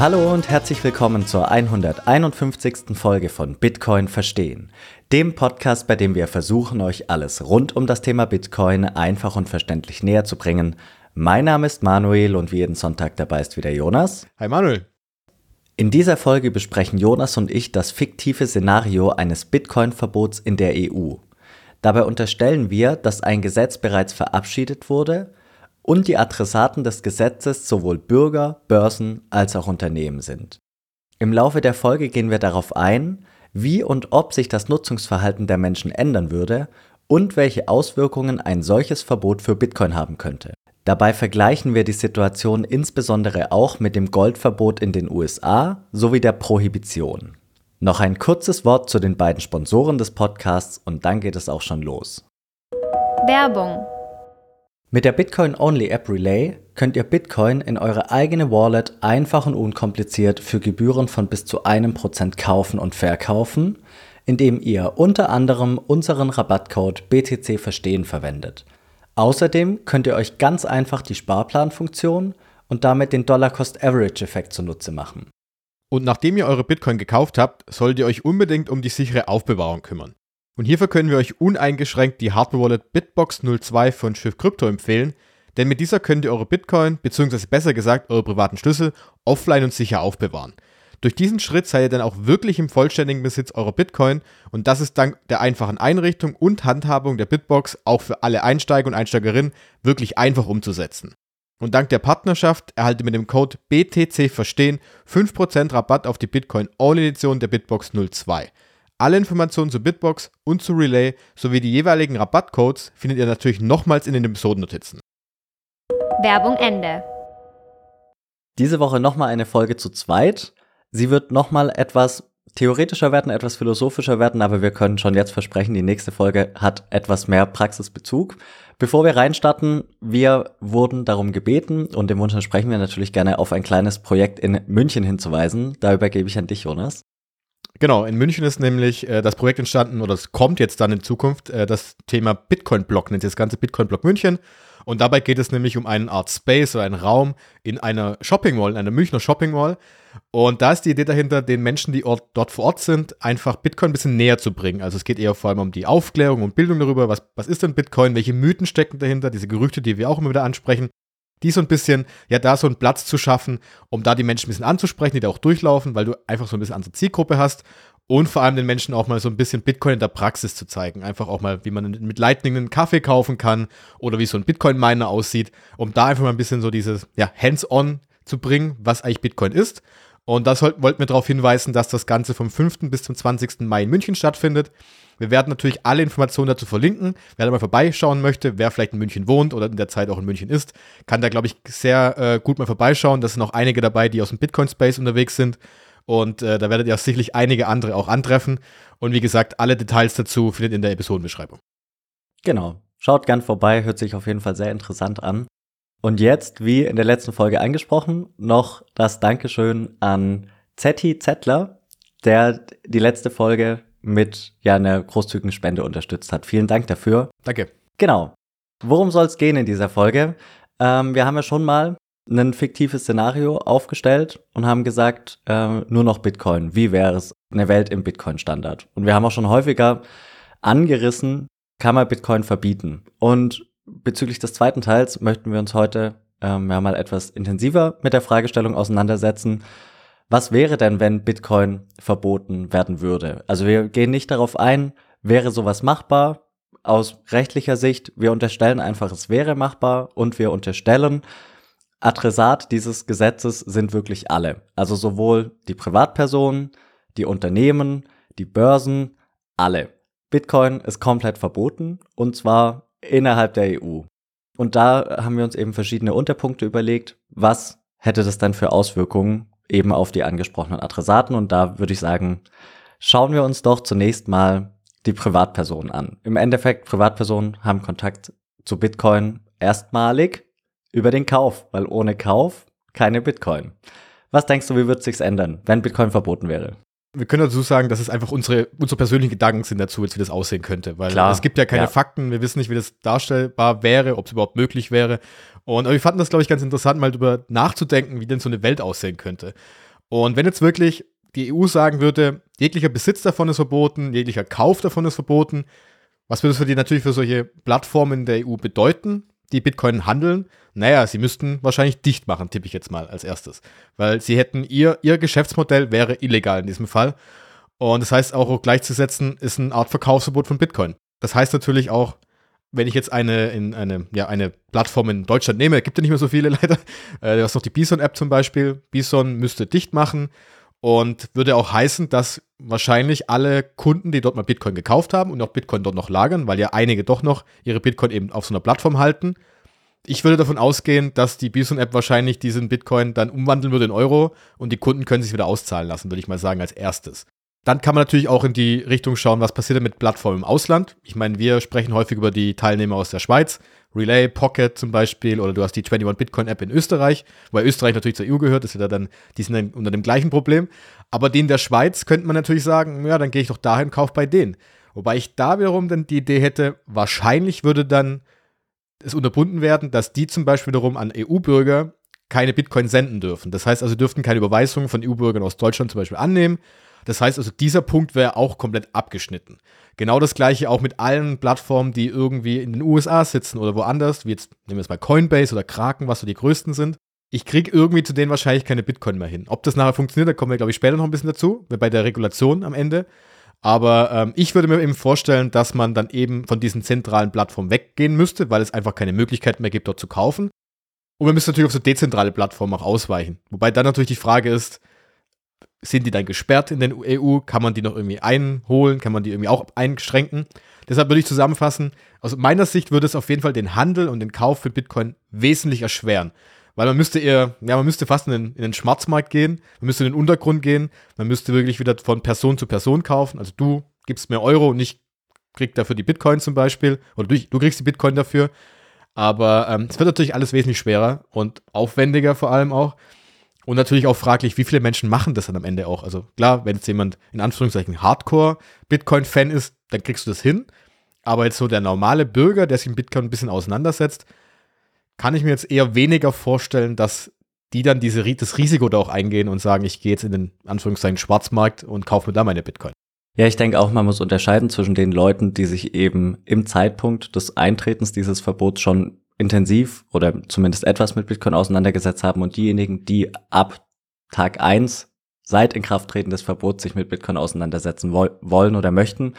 Hallo und herzlich willkommen zur 151. Folge von Bitcoin Verstehen, dem Podcast, bei dem wir versuchen, euch alles rund um das Thema Bitcoin einfach und verständlich näher zu bringen. Mein Name ist Manuel und wie jeden Sonntag dabei ist wieder Jonas. Hi Manuel. In dieser Folge besprechen Jonas und ich das fiktive Szenario eines Bitcoin-Verbots in der EU. Dabei unterstellen wir, dass ein Gesetz bereits verabschiedet wurde und die Adressaten des Gesetzes sowohl Bürger, Börsen als auch Unternehmen sind. Im Laufe der Folge gehen wir darauf ein, wie und ob sich das Nutzungsverhalten der Menschen ändern würde und welche Auswirkungen ein solches Verbot für Bitcoin haben könnte. Dabei vergleichen wir die Situation insbesondere auch mit dem Goldverbot in den USA sowie der Prohibition. Noch ein kurzes Wort zu den beiden Sponsoren des Podcasts und dann geht es auch schon los. Werbung mit der Bitcoin-Only-App Relay könnt ihr Bitcoin in eure eigene Wallet einfach und unkompliziert für Gebühren von bis zu einem Prozent kaufen und verkaufen, indem ihr unter anderem unseren Rabattcode BTC Verstehen verwendet. Außerdem könnt ihr euch ganz einfach die Sparplanfunktion und damit den Dollar-Cost-Average-Effekt zunutze machen. Und nachdem ihr eure Bitcoin gekauft habt, solltet ihr euch unbedingt um die sichere Aufbewahrung kümmern. Und hierfür können wir euch uneingeschränkt die Hardware-Wallet Bitbox 02 von Schiff Crypto empfehlen, denn mit dieser könnt ihr eure Bitcoin, beziehungsweise besser gesagt eure privaten Schlüssel, offline und sicher aufbewahren. Durch diesen Schritt seid ihr dann auch wirklich im vollständigen Besitz eurer Bitcoin und das ist dank der einfachen Einrichtung und Handhabung der Bitbox auch für alle Einsteiger und Einsteigerinnen wirklich einfach umzusetzen. Und dank der Partnerschaft erhaltet ihr mit dem Code BTC Verstehen 5% Rabatt auf die Bitcoin All Edition der Bitbox 02. Alle Informationen zu Bitbox und zu Relay sowie die jeweiligen Rabattcodes findet ihr natürlich nochmals in den Episodennotizen. Werbung Ende. Diese Woche nochmal eine Folge zu zweit. Sie wird nochmal etwas theoretischer werden, etwas philosophischer werden, aber wir können schon jetzt versprechen, die nächste Folge hat etwas mehr Praxisbezug. Bevor wir reinstarten, wir wurden darum gebeten und dem Wunsch entsprechen wir natürlich gerne auf ein kleines Projekt in München hinzuweisen. Da übergebe ich an dich, Jonas. Genau, in München ist nämlich äh, das Projekt entstanden oder es kommt jetzt dann in Zukunft äh, das Thema Bitcoin-Block, nennt sich das ganze Bitcoin-Block München. Und dabei geht es nämlich um eine Art Space oder einen Raum in einer Shopping Mall, in einer Münchner Shopping Mall. Und da ist die Idee dahinter, den Menschen, die Ort, dort vor Ort sind, einfach Bitcoin ein bisschen näher zu bringen. Also es geht eher vor allem um die Aufklärung und Bildung darüber, was, was ist denn Bitcoin, welche Mythen stecken dahinter, diese Gerüchte, die wir auch immer wieder ansprechen die so ein bisschen, ja, da so einen Platz zu schaffen, um da die Menschen ein bisschen anzusprechen, die da auch durchlaufen, weil du einfach so ein bisschen andere Zielgruppe hast und vor allem den Menschen auch mal so ein bisschen Bitcoin in der Praxis zu zeigen. Einfach auch mal, wie man mit Lightning einen Kaffee kaufen kann oder wie so ein Bitcoin-Miner aussieht, um da einfach mal ein bisschen so dieses, ja, Hands-on zu bringen, was eigentlich Bitcoin ist. Und das wollten wir darauf hinweisen, dass das Ganze vom 5. bis zum 20. Mai in München stattfindet. Wir werden natürlich alle Informationen dazu verlinken. Wer da mal vorbeischauen möchte, wer vielleicht in München wohnt oder in der Zeit auch in München ist, kann da, glaube ich, sehr äh, gut mal vorbeischauen. Da sind auch einige dabei, die aus dem Bitcoin-Space unterwegs sind. Und äh, da werdet ihr auch sicherlich einige andere auch antreffen. Und wie gesagt, alle Details dazu findet ihr in der Episodenbeschreibung. Genau. Schaut gern vorbei, hört sich auf jeden Fall sehr interessant an. Und jetzt, wie in der letzten Folge angesprochen, noch das Dankeschön an Zetti Zettler, der die letzte Folge mit ja einer großzügigen Spende unterstützt hat. Vielen Dank dafür. Danke. Genau. Worum soll es gehen in dieser Folge? Ähm, wir haben ja schon mal ein fiktives Szenario aufgestellt und haben gesagt, äh, nur noch Bitcoin. Wie wäre es eine Welt im Bitcoin-Standard? Und wir haben auch schon häufiger angerissen, kann man Bitcoin verbieten? Und bezüglich des zweiten Teils möchten wir uns heute ähm, ja mal etwas intensiver mit der Fragestellung auseinandersetzen, was wäre denn, wenn Bitcoin verboten werden würde? Also wir gehen nicht darauf ein, wäre sowas machbar aus rechtlicher Sicht. Wir unterstellen einfach, es wäre machbar und wir unterstellen, Adressat dieses Gesetzes sind wirklich alle. Also sowohl die Privatpersonen, die Unternehmen, die Börsen, alle. Bitcoin ist komplett verboten und zwar innerhalb der EU. Und da haben wir uns eben verschiedene Unterpunkte überlegt, was hätte das dann für Auswirkungen eben auf die angesprochenen Adressaten. Und da würde ich sagen, schauen wir uns doch zunächst mal die Privatpersonen an. Im Endeffekt, Privatpersonen haben Kontakt zu Bitcoin erstmalig über den Kauf, weil ohne Kauf keine Bitcoin. Was denkst du, wie wird sich's ändern, wenn Bitcoin verboten wäre? Wir können dazu sagen, dass es einfach unsere, unsere persönlichen Gedanken sind dazu, jetzt wie das aussehen könnte. Weil Klar, es gibt ja keine ja. Fakten, wir wissen nicht, wie das darstellbar wäre, ob es überhaupt möglich wäre. Und aber wir fanden das, glaube ich, ganz interessant, mal darüber nachzudenken, wie denn so eine Welt aussehen könnte. Und wenn jetzt wirklich die EU sagen würde, jeglicher Besitz davon ist verboten, jeglicher Kauf davon ist verboten, was würde das für die natürlich für solche Plattformen der EU bedeuten, die Bitcoin handeln? Naja, sie müssten wahrscheinlich dicht machen, tippe ich jetzt mal als erstes. Weil sie hätten ihr, ihr Geschäftsmodell wäre illegal in diesem Fall. Und das heißt auch gleichzusetzen ist eine Art Verkaufsverbot von Bitcoin. Das heißt natürlich auch, wenn ich jetzt eine, in eine, ja, eine Plattform in Deutschland nehme, gibt ja nicht mehr so viele leider, äh, du hast noch die Bison-App zum Beispiel, Bison müsste dicht machen und würde auch heißen, dass wahrscheinlich alle Kunden, die dort mal Bitcoin gekauft haben und auch Bitcoin dort noch lagern, weil ja einige doch noch ihre Bitcoin eben auf so einer Plattform halten, ich würde davon ausgehen, dass die Bison-App wahrscheinlich diesen Bitcoin dann umwandeln würde in Euro und die Kunden können sich wieder auszahlen lassen, würde ich mal sagen, als erstes. Dann kann man natürlich auch in die Richtung schauen, was passiert mit Plattformen im Ausland. Ich meine, wir sprechen häufig über die Teilnehmer aus der Schweiz. Relay, Pocket zum Beispiel, oder du hast die 21 Bitcoin App in Österreich, weil Österreich natürlich zur EU gehört, ist ja dann, die sind dann unter dem gleichen Problem. Aber die in der Schweiz könnte man natürlich sagen, ja, dann gehe ich doch dahin, kauf bei denen. Wobei ich da wiederum dann die Idee hätte, wahrscheinlich würde dann es unterbunden werden, dass die zum Beispiel wiederum an EU-Bürger keine Bitcoin senden dürfen. Das heißt also, dürften keine Überweisungen von EU-Bürgern aus Deutschland zum Beispiel annehmen das heißt also, dieser Punkt wäre auch komplett abgeschnitten. Genau das gleiche auch mit allen Plattformen, die irgendwie in den USA sitzen oder woanders, wie jetzt nehmen wir jetzt mal Coinbase oder Kraken, was so die größten sind. Ich kriege irgendwie zu denen wahrscheinlich keine Bitcoin mehr hin. Ob das nachher funktioniert, da kommen wir, glaube ich, später noch ein bisschen dazu, bei der Regulation am Ende. Aber ähm, ich würde mir eben vorstellen, dass man dann eben von diesen zentralen Plattformen weggehen müsste, weil es einfach keine Möglichkeit mehr gibt, dort zu kaufen. Und man müsste natürlich auf so dezentrale Plattformen auch ausweichen. Wobei dann natürlich die Frage ist, sind die dann gesperrt in der EU? Kann man die noch irgendwie einholen? Kann man die irgendwie auch einschränken? Deshalb würde ich zusammenfassen, aus meiner Sicht würde es auf jeden Fall den Handel und den Kauf für Bitcoin wesentlich erschweren. Weil man müsste eher, ja, man müsste fast in den, in den Schwarzmarkt gehen, man müsste in den Untergrund gehen, man müsste wirklich wieder von Person zu Person kaufen. Also du gibst mir Euro und ich krieg dafür die Bitcoin zum Beispiel. Oder du, du kriegst die Bitcoin dafür. Aber ähm, es wird natürlich alles wesentlich schwerer und aufwendiger vor allem auch. Und natürlich auch fraglich, wie viele Menschen machen das dann am Ende auch. Also klar, wenn jetzt jemand in Anführungszeichen Hardcore-Bitcoin-Fan ist, dann kriegst du das hin. Aber jetzt so der normale Bürger, der sich mit Bitcoin ein bisschen auseinandersetzt, kann ich mir jetzt eher weniger vorstellen, dass die dann diese, das Risiko da auch eingehen und sagen, ich gehe jetzt in den Anführungszeichen Schwarzmarkt und kaufe mir da meine Bitcoin. Ja, ich denke auch, man muss unterscheiden zwischen den Leuten, die sich eben im Zeitpunkt des Eintretens dieses Verbots schon intensiv oder zumindest etwas mit Bitcoin auseinandergesetzt haben und diejenigen, die ab Tag eins seit Inkrafttreten des Verbots sich mit Bitcoin auseinandersetzen wo wollen oder möchten,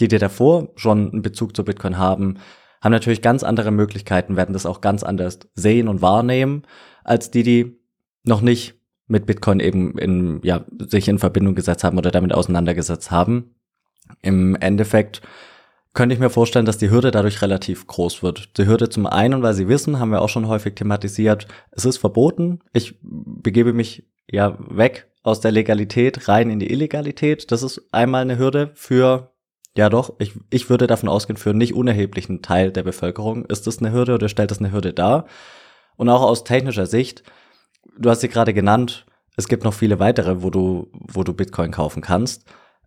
die dir davor schon einen Bezug zu Bitcoin haben, haben natürlich ganz andere Möglichkeiten, werden das auch ganz anders sehen und wahrnehmen, als die, die noch nicht mit Bitcoin eben in, ja, sich in Verbindung gesetzt haben oder damit auseinandergesetzt haben. Im Endeffekt könnte ich mir vorstellen, dass die Hürde dadurch relativ groß wird. Die Hürde zum einen, weil sie wissen, haben wir auch schon häufig thematisiert, es ist verboten. Ich begebe mich ja weg aus der Legalität rein in die Illegalität. Das ist einmal eine Hürde für, ja doch, ich, ich würde davon ausgehen, für einen nicht unerheblichen Teil der Bevölkerung ist das eine Hürde oder stellt das eine Hürde dar. Und auch aus technischer Sicht, du hast sie gerade genannt, es gibt noch viele weitere, wo du, wo du Bitcoin kaufen kannst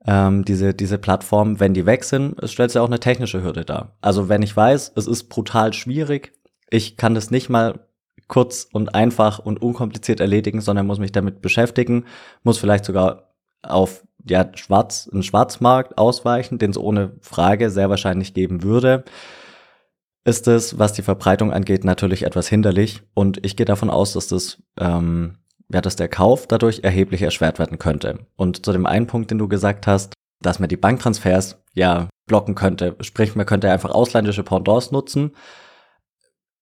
ähm, diese, diese Plattformen, wenn die weg sind, es stellt ja auch eine technische Hürde dar. Also wenn ich weiß, es ist brutal schwierig, ich kann das nicht mal kurz und einfach und unkompliziert erledigen, sondern muss mich damit beschäftigen, muss vielleicht sogar auf ja, Schwarz, einen Schwarzmarkt ausweichen, den es ohne Frage sehr wahrscheinlich geben würde, ist es, was die Verbreitung angeht, natürlich etwas hinderlich. Und ich gehe davon aus, dass das ähm, ja, dass der Kauf dadurch erheblich erschwert werden könnte. Und zu dem einen Punkt, den du gesagt hast, dass man die Banktransfers ja blocken könnte, sprich, man könnte einfach ausländische Pendants nutzen.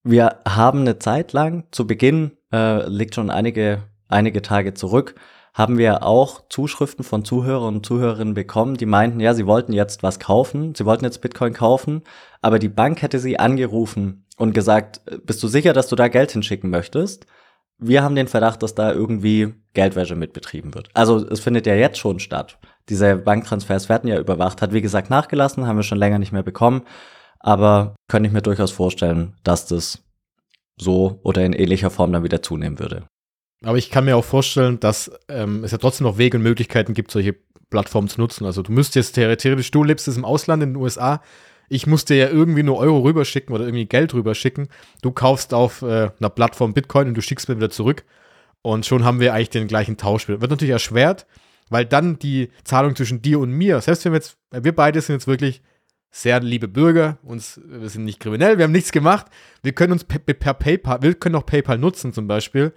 Wir haben eine Zeit lang, zu Beginn, äh, liegt schon einige, einige Tage zurück, haben wir auch Zuschriften von Zuhörern und Zuhörerinnen bekommen, die meinten, ja, sie wollten jetzt was kaufen, sie wollten jetzt Bitcoin kaufen, aber die Bank hätte sie angerufen und gesagt, bist du sicher, dass du da Geld hinschicken möchtest? Wir haben den Verdacht, dass da irgendwie Geldwäsche mitbetrieben wird. Also es findet ja jetzt schon statt. Diese Banktransfers werden ja überwacht, hat wie gesagt nachgelassen, haben wir schon länger nicht mehr bekommen. Aber könnte ich mir durchaus vorstellen, dass das so oder in ähnlicher Form dann wieder zunehmen würde. Aber ich kann mir auch vorstellen, dass ähm, es ja trotzdem noch Wege und Möglichkeiten gibt, solche Plattformen zu nutzen. Also du müsstest theoretisch, du lebst jetzt im Ausland in den USA, ich muss dir ja irgendwie nur Euro rüberschicken oder irgendwie Geld rüberschicken. Du kaufst auf äh, einer Plattform Bitcoin und du schickst mir wieder zurück. und schon haben wir eigentlich den gleichen Tausch. Wird natürlich erschwert, weil dann die Zahlung zwischen dir und mir, selbst wenn wir jetzt, wir beide sind jetzt wirklich sehr liebe Bürger, uns, wir sind nicht kriminell, wir haben nichts gemacht, wir können uns per, per PayPal, wir können auch PayPal nutzen zum Beispiel.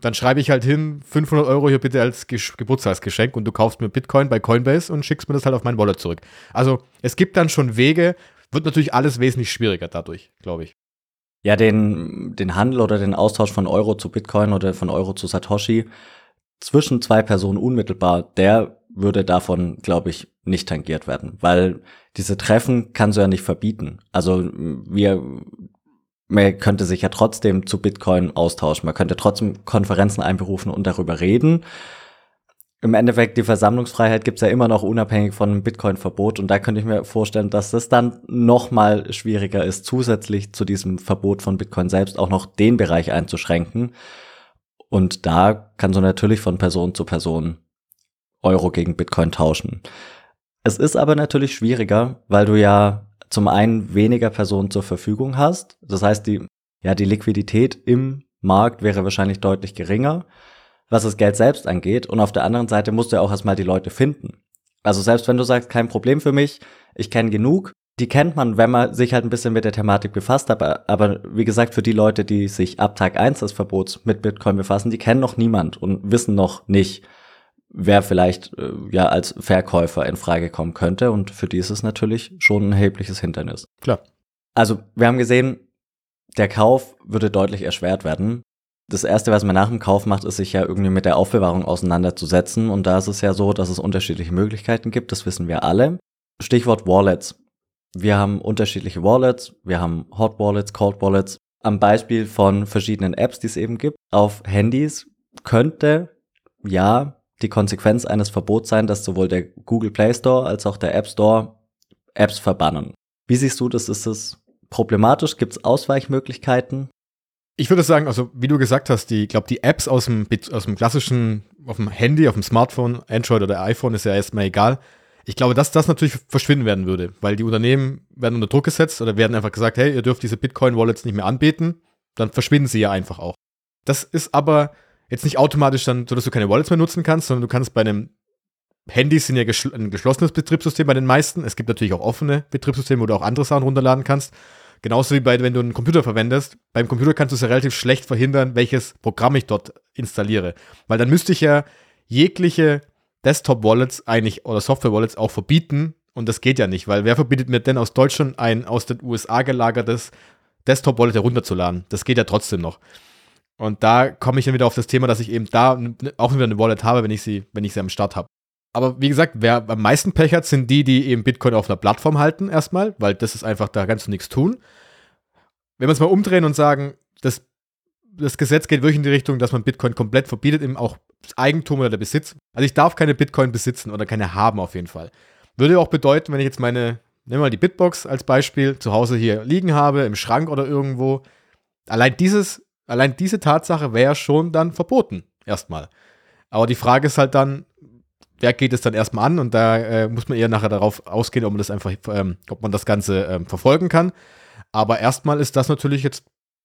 Dann schreibe ich halt hin, 500 Euro hier bitte als Ge Geburtstagsgeschenk und du kaufst mir Bitcoin bei Coinbase und schickst mir das halt auf mein Wallet zurück. Also es gibt dann schon Wege, wird natürlich alles wesentlich schwieriger dadurch, glaube ich. Ja, den, den Handel oder den Austausch von Euro zu Bitcoin oder von Euro zu Satoshi zwischen zwei Personen unmittelbar, der würde davon, glaube ich, nicht tangiert werden, weil diese Treffen kannst du ja nicht verbieten. Also wir, man könnte sich ja trotzdem zu Bitcoin austauschen, man könnte trotzdem Konferenzen einberufen und darüber reden. Im Endeffekt, die Versammlungsfreiheit gibt's ja immer noch unabhängig von einem Bitcoin-Verbot und da könnte ich mir vorstellen, dass das dann noch mal schwieriger ist, zusätzlich zu diesem Verbot von Bitcoin selbst auch noch den Bereich einzuschränken. Und da kannst du natürlich von Person zu Person Euro gegen Bitcoin tauschen. Es ist aber natürlich schwieriger, weil du ja zum einen weniger Personen zur Verfügung hast. Das heißt, die, ja, die Liquidität im Markt wäre wahrscheinlich deutlich geringer, was das Geld selbst angeht. Und auf der anderen Seite musst du ja auch erstmal die Leute finden. Also selbst wenn du sagst, kein Problem für mich, ich kenne genug, die kennt man, wenn man sich halt ein bisschen mit der Thematik befasst, aber, aber wie gesagt, für die Leute, die sich ab Tag eins des Verbots mit Bitcoin befassen, die kennen noch niemand und wissen noch nicht, wer vielleicht äh, ja als Verkäufer in Frage kommen könnte. Und für die ist es natürlich schon ein erhebliches Hindernis. Klar. Also wir haben gesehen, der Kauf würde deutlich erschwert werden. Das erste, was man nach dem Kauf macht, ist sich ja irgendwie mit der Aufbewahrung auseinanderzusetzen. Und da ist es ja so, dass es unterschiedliche Möglichkeiten gibt. Das wissen wir alle. Stichwort Wallets. Wir haben unterschiedliche Wallets. Wir haben Hot Wallets, Cold Wallets. Am Beispiel von verschiedenen Apps, die es eben gibt, auf Handys könnte ja die Konsequenz eines Verbots sein, dass sowohl der Google Play Store als auch der App Store Apps verbannen. Wie siehst du das? Ist das problematisch? Gibt es Ausweichmöglichkeiten? Ich würde sagen, also wie du gesagt hast, die, glaube die Apps aus dem, aus dem klassischen, auf dem Handy, auf dem Smartphone, Android oder iPhone ist ja erstmal egal. Ich glaube, dass das natürlich verschwinden werden würde, weil die Unternehmen werden unter Druck gesetzt oder werden einfach gesagt, hey, ihr dürft diese Bitcoin-Wallets nicht mehr anbieten, dann verschwinden sie ja einfach auch. Das ist aber jetzt nicht automatisch dann, so du keine Wallets mehr nutzen kannst, sondern du kannst bei einem Handy sind ja geschl ein geschlossenes Betriebssystem bei den meisten. Es gibt natürlich auch offene Betriebssysteme, wo du auch andere Sachen runterladen kannst. Genauso wie bei, wenn du einen Computer verwendest. Beim Computer kannst du es ja relativ schlecht verhindern, welches Programm ich dort installiere. Weil dann müsste ich ja jegliche Desktop-Wallets eigentlich oder Software-Wallets auch verbieten. Und das geht ja nicht, weil wer verbietet mir denn aus Deutschland ein aus den USA gelagertes Desktop-Wallet herunterzuladen? Das geht ja trotzdem noch. Und da komme ich dann wieder auf das Thema, dass ich eben da auch wieder eine Wallet habe, wenn ich sie, wenn ich sie am Start habe. Aber wie gesagt, wer am meisten Pech hat, sind die, die eben Bitcoin auf einer Plattform halten, erstmal, weil das ist einfach, da kannst du nichts tun. Wenn wir es mal umdrehen und sagen, das, das Gesetz geht wirklich in die Richtung, dass man Bitcoin komplett verbietet, eben auch das Eigentum oder der Besitz. Also ich darf keine Bitcoin besitzen oder keine haben auf jeden Fall. Würde auch bedeuten, wenn ich jetzt meine, nehmen wir mal die Bitbox als Beispiel, zu Hause hier liegen habe, im Schrank oder irgendwo, allein dieses Allein diese Tatsache wäre schon dann verboten, erstmal. Aber die Frage ist halt dann, wer geht es dann erstmal an? Und da äh, muss man eher nachher darauf ausgehen, ob man das einfach, ähm, ob man das Ganze ähm, verfolgen kann. Aber erstmal ist das natürlich jetzt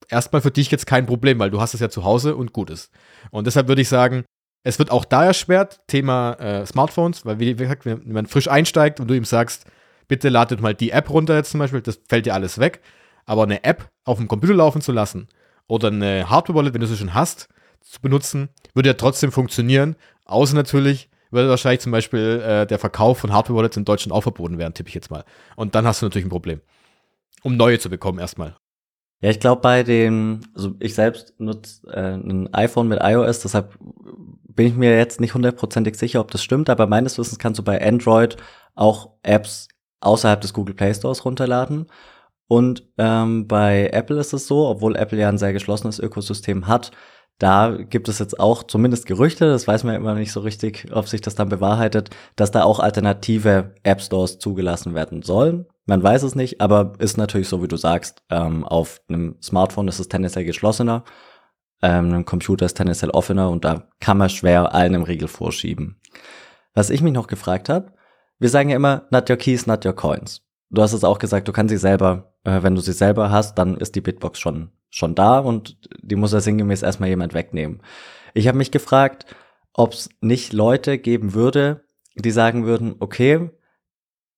erstmal für dich jetzt kein Problem, weil du hast es ja zu Hause und gut ist. Und deshalb würde ich sagen, es wird auch da erschwert, Thema äh, Smartphones, weil wie gesagt, wenn man frisch einsteigt und du ihm sagst, bitte ladet mal die App runter jetzt zum Beispiel, das fällt dir alles weg. Aber eine App auf dem Computer laufen zu lassen, oder eine Hardware-Wallet, wenn du sie schon hast, zu benutzen, würde ja trotzdem funktionieren. Außer natürlich würde wahrscheinlich zum Beispiel äh, der Verkauf von Hardware-Wallets in Deutschland auch verboten werden, tippe ich jetzt mal. Und dann hast du natürlich ein Problem. Um neue zu bekommen erstmal. Ja, ich glaube bei den, also ich selbst nutze äh, ein iPhone mit iOS, deshalb bin ich mir jetzt nicht hundertprozentig sicher, ob das stimmt, aber meines Wissens kannst du bei Android auch Apps außerhalb des Google Play Stores runterladen. Und ähm, bei Apple ist es so, obwohl Apple ja ein sehr geschlossenes Ökosystem hat, da gibt es jetzt auch zumindest Gerüchte, das weiß man ja immer nicht so richtig, ob sich das dann bewahrheitet, dass da auch alternative App Stores zugelassen werden sollen. Man weiß es nicht, aber ist natürlich so, wie du sagst, ähm, auf einem Smartphone ist es tendenziell geschlossener, ähm, ein Computer ist tendenziell offener und da kann man schwer allen im Riegel vorschieben. Was ich mich noch gefragt habe, wir sagen ja immer, not your keys, not your coins. Du hast es auch gesagt, du kannst sie selber äh, wenn du sie selber hast, dann ist die Bitbox schon, schon da und die muss ja sinngemäß erstmal jemand wegnehmen. Ich habe mich gefragt, ob es nicht Leute geben würde, die sagen würden, okay,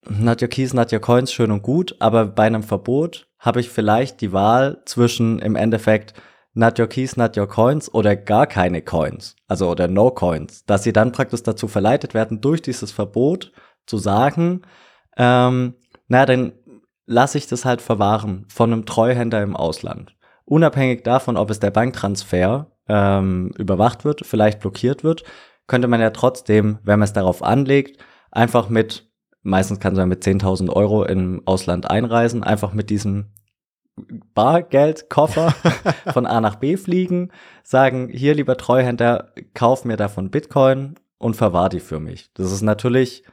not your keys, not your coins, schön und gut, aber bei einem Verbot habe ich vielleicht die Wahl zwischen im Endeffekt not your keys, not your coins oder gar keine Coins, also oder no Coins, dass sie dann praktisch dazu verleitet werden, durch dieses Verbot zu sagen, ähm, na, dann lasse ich das halt verwahren von einem Treuhänder im Ausland. Unabhängig davon, ob es der Banktransfer ähm, überwacht wird, vielleicht blockiert wird, könnte man ja trotzdem, wenn man es darauf anlegt, einfach mit, meistens kann man mit 10.000 Euro im Ausland einreisen, einfach mit diesem Bargeldkoffer von A nach B fliegen, sagen, hier lieber Treuhänder, kauf mir davon Bitcoin und verwahr die für mich. Das ist natürlich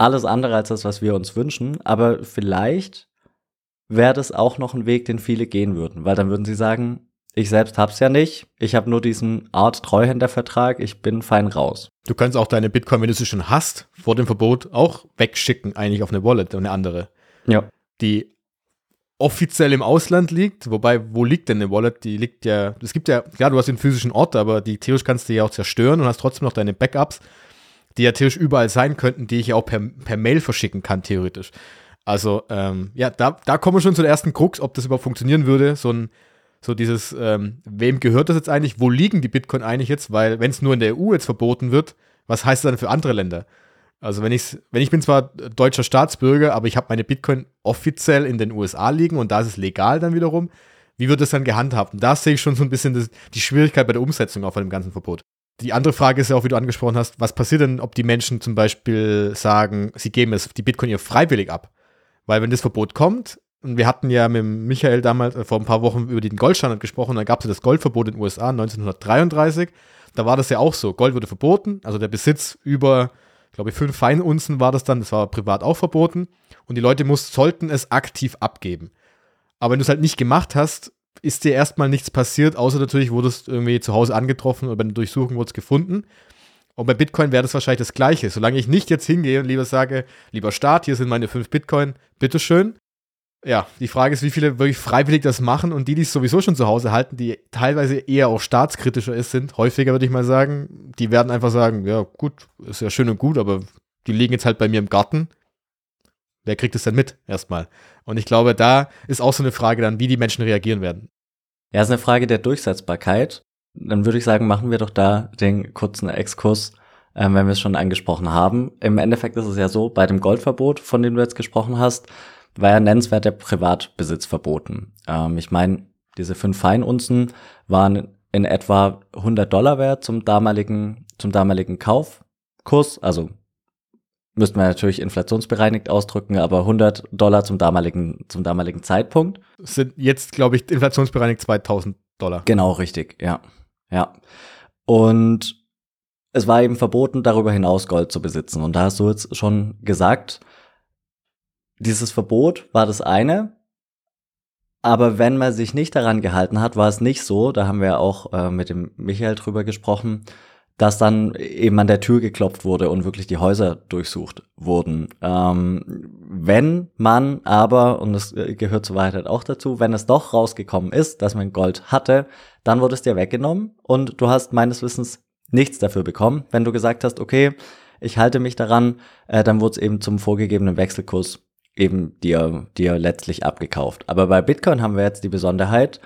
alles andere als das, was wir uns wünschen, aber vielleicht wäre das auch noch ein Weg, den viele gehen würden, weil dann würden sie sagen, ich selbst hab's ja nicht, ich habe nur diesen Art Treuhändervertrag, ich bin fein raus. Du kannst auch deine Bitcoin, wenn du sie schon hast, vor dem Verbot auch wegschicken, eigentlich auf eine Wallet, eine andere. Ja. Die offiziell im Ausland liegt, wobei, wo liegt denn eine Wallet? Die liegt ja, es gibt ja, klar, du hast den physischen Ort, aber die theoretisch kannst du ja auch zerstören und hast trotzdem noch deine Backups, die ja theoretisch überall sein könnten, die ich ja auch per, per Mail verschicken kann, theoretisch. Also, ähm, ja, da, da kommen wir schon zu der ersten Krux, ob das überhaupt funktionieren würde, so ein so dieses, ähm, wem gehört das jetzt eigentlich? Wo liegen die Bitcoin eigentlich jetzt? Weil, wenn es nur in der EU jetzt verboten wird, was heißt das dann für andere Länder? Also, wenn, ich's, wenn ich bin zwar deutscher Staatsbürger, aber ich habe meine Bitcoin offiziell in den USA liegen und da ist es legal dann wiederum, wie wird das dann gehandhabt? Und da sehe ich schon so ein bisschen das, die Schwierigkeit bei der Umsetzung auch von dem ganzen Verbot. Die andere Frage ist ja auch, wie du angesprochen hast, was passiert denn, ob die Menschen zum Beispiel sagen, sie geben es, die Bitcoin ihr freiwillig ab? Weil wenn das Verbot kommt, und wir hatten ja mit Michael damals äh, vor ein paar Wochen über den Goldstandard gesprochen. Da gab es ja das Goldverbot in den USA 1933. Da war das ja auch so. Gold wurde verboten, also der Besitz über, glaube ich, fünf Feinunzen war das dann. Das war privat auch verboten. Und die Leute muss, sollten es aktiv abgeben. Aber wenn du es halt nicht gemacht hast, ist dir erstmal nichts passiert, außer natürlich wurdest du irgendwie zu Hause angetroffen oder bei der Durchsuchung wurde es gefunden. Und bei Bitcoin wäre das wahrscheinlich das Gleiche. Solange ich nicht jetzt hingehe und lieber sage, lieber Staat, hier sind meine fünf Bitcoin, bitteschön, ja, die Frage ist, wie viele wirklich freiwillig das machen und die, die es sowieso schon zu Hause halten, die teilweise eher auch staatskritischer ist, sind, häufiger würde ich mal sagen, die werden einfach sagen, ja gut, ist ja schön und gut, aber die liegen jetzt halt bei mir im Garten. Wer kriegt es denn mit erstmal? Und ich glaube, da ist auch so eine Frage dann, wie die Menschen reagieren werden. Ja, ist eine Frage der Durchsetzbarkeit. Dann würde ich sagen, machen wir doch da den kurzen Exkurs, äh, wenn wir es schon angesprochen haben. Im Endeffekt ist es ja so, bei dem Goldverbot, von dem du jetzt gesprochen hast, war ja nennenswerter Privatbesitz verboten. Ähm, ich meine, diese fünf Feinunzen waren in etwa 100 Dollar wert zum damaligen, zum damaligen Kaufkurs. Also müssten wir natürlich inflationsbereinigt ausdrücken, aber 100 Dollar zum damaligen, zum damaligen Zeitpunkt. Sind jetzt, glaube ich, inflationsbereinigt 2000 Dollar. Genau, richtig, ja. Ja. Und es war eben verboten, darüber hinaus Gold zu besitzen. Und da hast du jetzt schon gesagt, dieses Verbot war das eine. Aber wenn man sich nicht daran gehalten hat, war es nicht so, da haben wir auch äh, mit dem Michael drüber gesprochen, dass dann eben an der Tür geklopft wurde und wirklich die Häuser durchsucht wurden. Ähm, wenn man aber, und das äh, gehört zur Wahrheit auch dazu, wenn es doch rausgekommen ist, dass man Gold hatte, dann wurde es dir weggenommen und du hast meines Wissens nichts dafür bekommen. Wenn du gesagt hast, okay, ich halte mich daran, äh, dann wurde es eben zum vorgegebenen Wechselkurs eben dir, dir letztlich abgekauft. Aber bei Bitcoin haben wir jetzt die Besonderheit,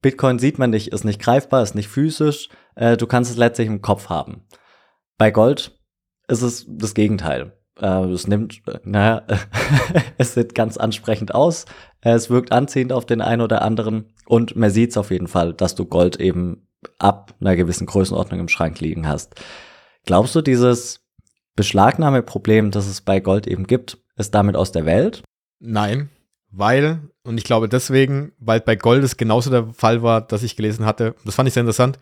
Bitcoin sieht man nicht, ist nicht greifbar, ist nicht physisch, äh, du kannst es letztlich im Kopf haben. Bei Gold ist es das Gegenteil. Äh, es nimmt, äh, naja, es sieht ganz ansprechend aus, es wirkt anziehend auf den einen oder anderen und man sieht es auf jeden Fall, dass du Gold eben ab einer gewissen Größenordnung im Schrank liegen hast. Glaubst du, dieses Beschlagnahmeproblem, das es bei Gold eben gibt, ist damit aus der Welt? Nein, weil, und ich glaube deswegen, weil bei Gold es genauso der Fall war, dass ich gelesen hatte, das fand ich sehr interessant,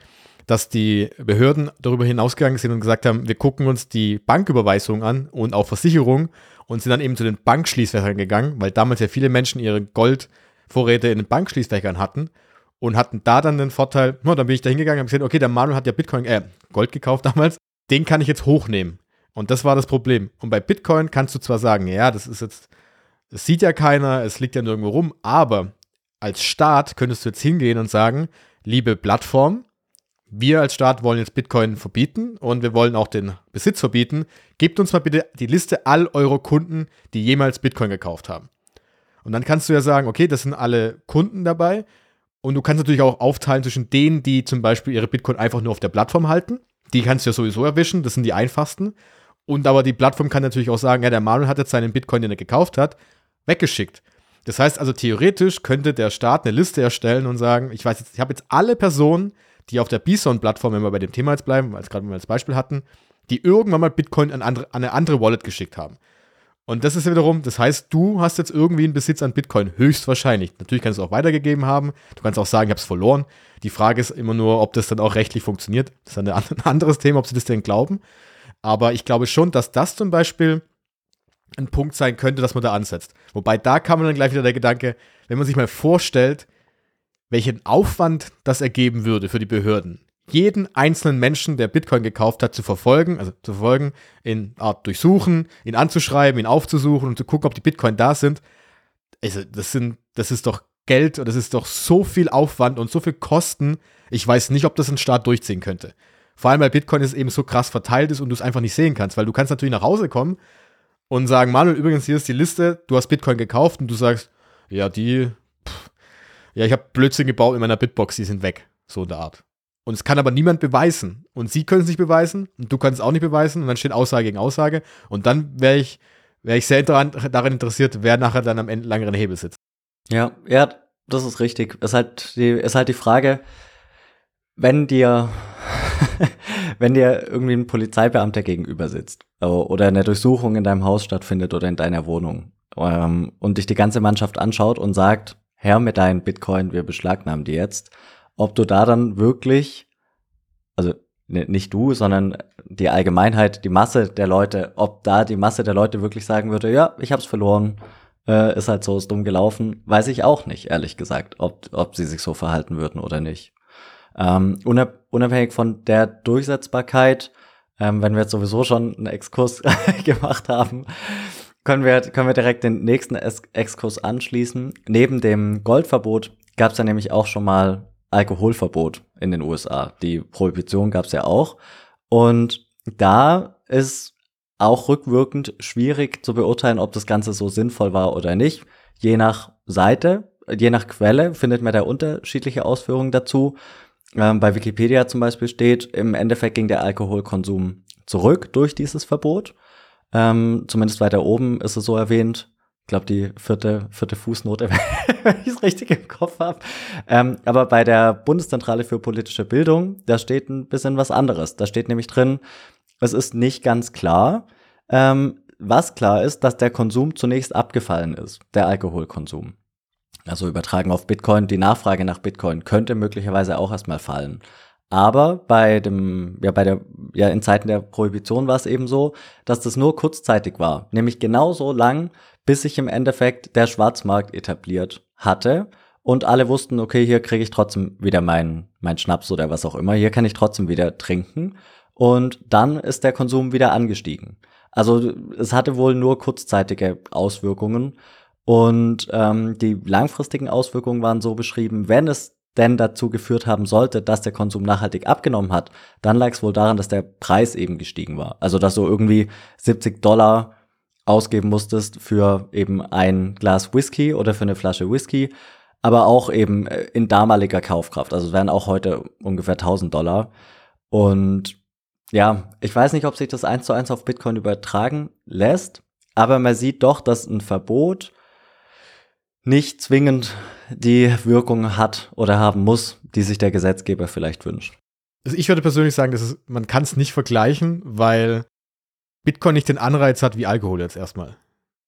dass die Behörden darüber hinausgegangen sind und gesagt haben, wir gucken uns die Banküberweisung an und auch Versicherung und sind dann eben zu den Bankschließfächern gegangen, weil damals ja viele Menschen ihre Goldvorräte in den Bankschließfächern hatten und hatten da dann den Vorteil, no, dann bin ich da hingegangen und habe gesehen, okay, der Manuel hat ja Bitcoin, äh, Gold gekauft damals, den kann ich jetzt hochnehmen. Und das war das Problem. Und bei Bitcoin kannst du zwar sagen, ja, das ist jetzt, es sieht ja keiner, es liegt ja nirgendwo rum, aber als Staat könntest du jetzt hingehen und sagen, liebe Plattform, wir als Staat wollen jetzt Bitcoin verbieten und wir wollen auch den Besitz verbieten. Gebt uns mal bitte die Liste all eurer Kunden, die jemals Bitcoin gekauft haben. Und dann kannst du ja sagen, okay, das sind alle Kunden dabei. Und du kannst natürlich auch aufteilen zwischen denen, die zum Beispiel ihre Bitcoin einfach nur auf der Plattform halten. Die kannst du ja sowieso erwischen, das sind die einfachsten. Und aber die Plattform kann natürlich auch sagen, ja, der Manuel hat jetzt seinen Bitcoin, den er gekauft hat, weggeschickt. Das heißt also, theoretisch könnte der Staat eine Liste erstellen und sagen, ich weiß jetzt, ich habe jetzt alle Personen, die auf der Bison-Plattform, wenn wir bei dem Thema jetzt bleiben, als gerade wir als Beispiel hatten, die irgendwann mal Bitcoin an, andere, an eine andere Wallet geschickt haben. Und das ist wiederum, das heißt, du hast jetzt irgendwie einen Besitz an Bitcoin, höchstwahrscheinlich. Natürlich kannst du es auch weitergegeben haben. Du kannst auch sagen, ich habe es verloren. Die Frage ist immer nur, ob das dann auch rechtlich funktioniert. Das ist ein anderes Thema, ob sie das denn glauben. Aber ich glaube schon, dass das zum Beispiel ein Punkt sein könnte, dass man da ansetzt. Wobei da kam dann gleich wieder der Gedanke, wenn man sich mal vorstellt, welchen Aufwand das ergeben würde für die Behörden, jeden einzelnen Menschen, der Bitcoin gekauft hat, zu verfolgen, also zu verfolgen, in Art durchsuchen, ihn anzuschreiben, ihn aufzusuchen und zu gucken, ob die Bitcoin da sind. Also, das sind, das ist doch Geld und das ist doch so viel Aufwand und so viel Kosten. Ich weiß nicht, ob das ein Staat durchziehen könnte. Vor allem, weil Bitcoin ist eben so krass verteilt ist und du es einfach nicht sehen kannst, weil du kannst natürlich nach Hause kommen und sagen, Manuel, übrigens, hier ist die Liste, du hast Bitcoin gekauft und du sagst, ja, die, ja, ich habe Blödsinn gebaut in meiner Bitbox, die sind weg. So in der Art. Und es kann aber niemand beweisen. Und sie können es nicht beweisen und du kannst es auch nicht beweisen und dann steht Aussage gegen Aussage. Und dann wäre ich, wär ich sehr daran, daran interessiert, wer nachher dann am Ende langeren Hebel sitzt. Ja, ja, das ist richtig. Ist halt die, ist halt die Frage, wenn dir, wenn dir irgendwie ein Polizeibeamter gegenüber sitzt äh, oder eine Durchsuchung in deinem Haus stattfindet oder in deiner Wohnung ähm, und dich die ganze Mannschaft anschaut und sagt, Herr mit deinen Bitcoin, wir beschlagnahmen die jetzt, ob du da dann wirklich, also ne, nicht du, sondern die Allgemeinheit, die Masse der Leute, ob da die Masse der Leute wirklich sagen würde, ja, ich hab's verloren, äh, ist halt so, ist dumm gelaufen, weiß ich auch nicht, ehrlich gesagt, ob, ob sie sich so verhalten würden oder nicht. Ähm, unabhängig von der Durchsetzbarkeit, ähm, wenn wir jetzt sowieso schon einen Exkurs gemacht haben, können wir, können wir direkt den nächsten Exkurs anschließen. Neben dem Goldverbot gab es ja nämlich auch schon mal Alkoholverbot in den USA. Die Prohibition gab es ja auch. Und da ist auch rückwirkend schwierig zu beurteilen, ob das Ganze so sinnvoll war oder nicht. Je nach Seite, je nach Quelle findet man da unterschiedliche Ausführungen dazu. Ähm, bei Wikipedia zum Beispiel steht, im Endeffekt ging der Alkoholkonsum zurück durch dieses Verbot. Ähm, zumindest weiter oben ist es so erwähnt. Ich glaube, die vierte, vierte Fußnote, wenn ich es richtig im Kopf habe. Ähm, aber bei der Bundeszentrale für politische Bildung, da steht ein bisschen was anderes. Da steht nämlich drin, es ist nicht ganz klar. Ähm, was klar ist, dass der Konsum zunächst abgefallen ist, der Alkoholkonsum. Also übertragen auf Bitcoin, die Nachfrage nach Bitcoin könnte möglicherweise auch erstmal fallen. Aber bei dem, ja, bei der, ja, in Zeiten der Prohibition war es eben so, dass das nur kurzzeitig war. Nämlich genauso lang, bis sich im Endeffekt der Schwarzmarkt etabliert hatte und alle wussten, okay, hier kriege ich trotzdem wieder meinen mein Schnaps oder was auch immer, hier kann ich trotzdem wieder trinken. Und dann ist der Konsum wieder angestiegen. Also es hatte wohl nur kurzzeitige Auswirkungen. Und ähm, die langfristigen Auswirkungen waren so beschrieben, wenn es denn dazu geführt haben sollte, dass der Konsum nachhaltig abgenommen hat, dann lag es wohl daran, dass der Preis eben gestiegen war. Also dass du irgendwie 70 Dollar ausgeben musstest für eben ein Glas Whisky oder für eine Flasche Whisky, aber auch eben äh, in damaliger Kaufkraft. Also es wären auch heute ungefähr 1000 Dollar. Und ja, ich weiß nicht, ob sich das eins zu eins auf Bitcoin übertragen lässt, aber man sieht doch, dass ein Verbot nicht zwingend die Wirkung hat oder haben muss, die sich der Gesetzgeber vielleicht wünscht. Also ich würde persönlich sagen, dass man kann es nicht vergleichen, weil Bitcoin nicht den Anreiz hat wie Alkohol jetzt erstmal.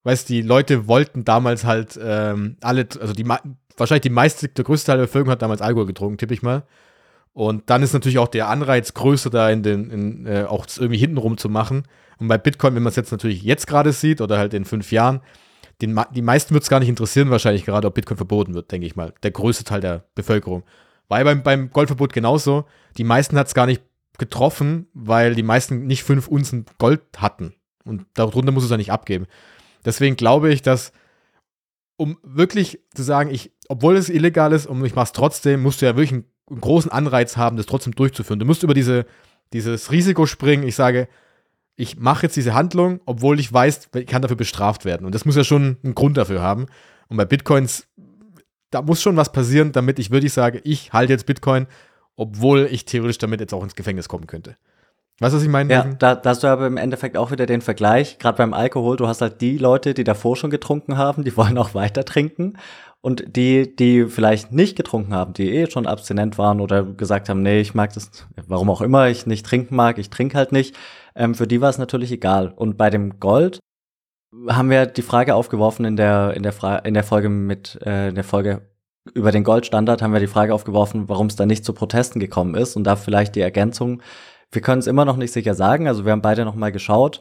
Weißt die Leute wollten damals halt ähm, alle, also die wahrscheinlich die meiste, der größte Teil der Bevölkerung hat damals Alkohol getrunken, tippe ich mal. Und dann ist natürlich auch der Anreiz größer, da in den, in, äh, auch irgendwie hintenrum zu machen. Und bei Bitcoin, wenn man es jetzt natürlich jetzt gerade sieht oder halt in fünf Jahren, den, die meisten wird es gar nicht interessieren, wahrscheinlich gerade, ob Bitcoin verboten wird, denke ich mal. Der größte Teil der Bevölkerung. War beim, beim Goldverbot genauso. Die meisten hat es gar nicht getroffen, weil die meisten nicht fünf Unzen Gold hatten. Und darunter muss es ja nicht abgeben. Deswegen glaube ich, dass, um wirklich zu sagen, ich, obwohl es illegal ist und ich mache es trotzdem, musst du ja wirklich einen einen großen Anreiz haben, das trotzdem durchzuführen. Du musst über diese, dieses Risiko springen. Ich sage, ich mache jetzt diese Handlung, obwohl ich weiß, ich kann dafür bestraft werden. Und das muss ja schon einen Grund dafür haben. Und bei Bitcoins, da muss schon was passieren, damit ich wirklich sage, ich halte jetzt Bitcoin, obwohl ich theoretisch damit jetzt auch ins Gefängnis kommen könnte. Weißt du, was ich meine? Ja, da, da hast du aber im Endeffekt auch wieder den Vergleich, gerade beim Alkohol, du hast halt die Leute, die davor schon getrunken haben, die wollen auch weiter trinken. Und die, die vielleicht nicht getrunken haben, die eh schon abstinent waren oder gesagt haben, nee, ich mag das, warum auch immer ich nicht trinken mag, ich trinke halt nicht, ähm, für die war es natürlich egal. Und bei dem Gold haben wir die Frage aufgeworfen in der, in der, Fra in der Folge mit, äh, in der Folge über den Goldstandard haben wir die Frage aufgeworfen, warum es da nicht zu Protesten gekommen ist. Und da vielleicht die Ergänzung, wir können es immer noch nicht sicher sagen, also wir haben beide noch mal geschaut,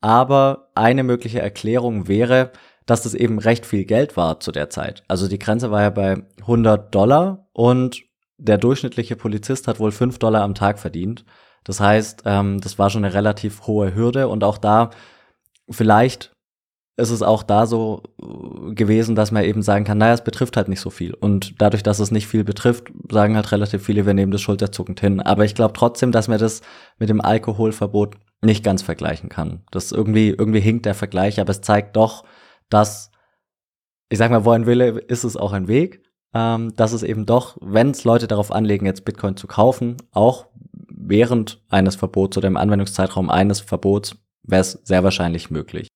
aber eine mögliche Erklärung wäre, dass das eben recht viel Geld war zu der Zeit. Also die Grenze war ja bei 100 Dollar und der durchschnittliche Polizist hat wohl 5 Dollar am Tag verdient. Das heißt, ähm, das war schon eine relativ hohe Hürde und auch da vielleicht ist es auch da so äh, gewesen, dass man eben sagen kann, naja, es betrifft halt nicht so viel. Und dadurch, dass es nicht viel betrifft, sagen halt relativ viele, wir nehmen das schulterzuckend hin. Aber ich glaube trotzdem, dass man das mit dem Alkoholverbot nicht ganz vergleichen kann. Das irgendwie, irgendwie hinkt der Vergleich, aber es zeigt doch, dass, ich sag mal, wo ein Wille ist es auch ein Weg, ähm, dass es eben doch, wenn es Leute darauf anlegen, jetzt Bitcoin zu kaufen, auch während eines Verbots oder im Anwendungszeitraum eines Verbots, wäre es sehr wahrscheinlich möglich.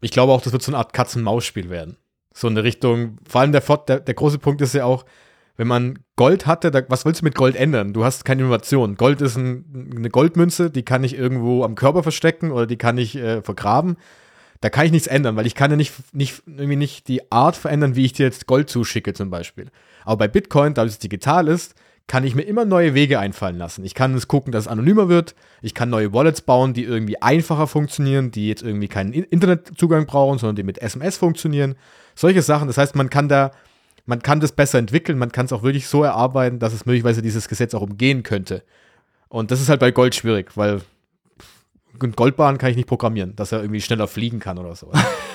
Ich glaube auch, das wird so eine Art Katz-Maus-Spiel werden. So eine Richtung, vor allem der, der, der große Punkt ist ja auch, wenn man Gold hatte, da, was willst du mit Gold ändern? Du hast keine Innovation. Gold ist ein, eine Goldmünze, die kann ich irgendwo am Körper verstecken oder die kann ich äh, vergraben da kann ich nichts ändern, weil ich kann ja nicht, nicht, irgendwie nicht die Art verändern, wie ich dir jetzt Gold zuschicke zum Beispiel. Aber bei Bitcoin, da es digital ist, kann ich mir immer neue Wege einfallen lassen. Ich kann es gucken, dass es anonymer wird. Ich kann neue Wallets bauen, die irgendwie einfacher funktionieren, die jetzt irgendwie keinen Internetzugang brauchen, sondern die mit SMS funktionieren. Solche Sachen. Das heißt, man kann da, man kann das besser entwickeln. Man kann es auch wirklich so erarbeiten, dass es möglicherweise dieses Gesetz auch umgehen könnte. Und das ist halt bei Gold schwierig, weil Goldbahn kann ich nicht programmieren, dass er irgendwie schneller fliegen kann oder so.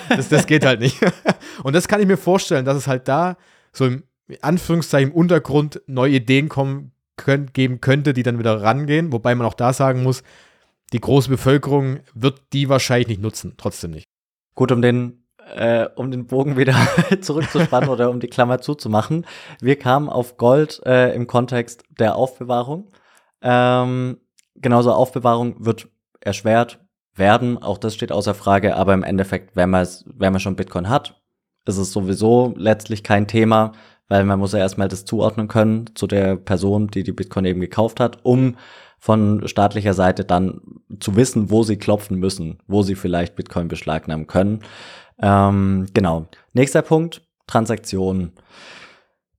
Das, das geht halt nicht. Und das kann ich mir vorstellen, dass es halt da so im Anführungszeichen im Untergrund neue Ideen kommen, können, geben könnte, die dann wieder rangehen. Wobei man auch da sagen muss, die große Bevölkerung wird die wahrscheinlich nicht nutzen, trotzdem nicht. Gut, um den, äh, um den Bogen wieder zurückzuspannen oder um die Klammer zuzumachen. Wir kamen auf Gold äh, im Kontext der Aufbewahrung. Ähm, genauso Aufbewahrung wird erschwert werden. Auch das steht außer Frage. Aber im Endeffekt, wenn man, wenn man schon Bitcoin hat, ist es sowieso letztlich kein Thema, weil man muss ja erstmal das zuordnen können zu der Person, die die Bitcoin eben gekauft hat, um von staatlicher Seite dann zu wissen, wo sie klopfen müssen, wo sie vielleicht Bitcoin beschlagnahmen können. Ähm, genau. Nächster Punkt, Transaktionen.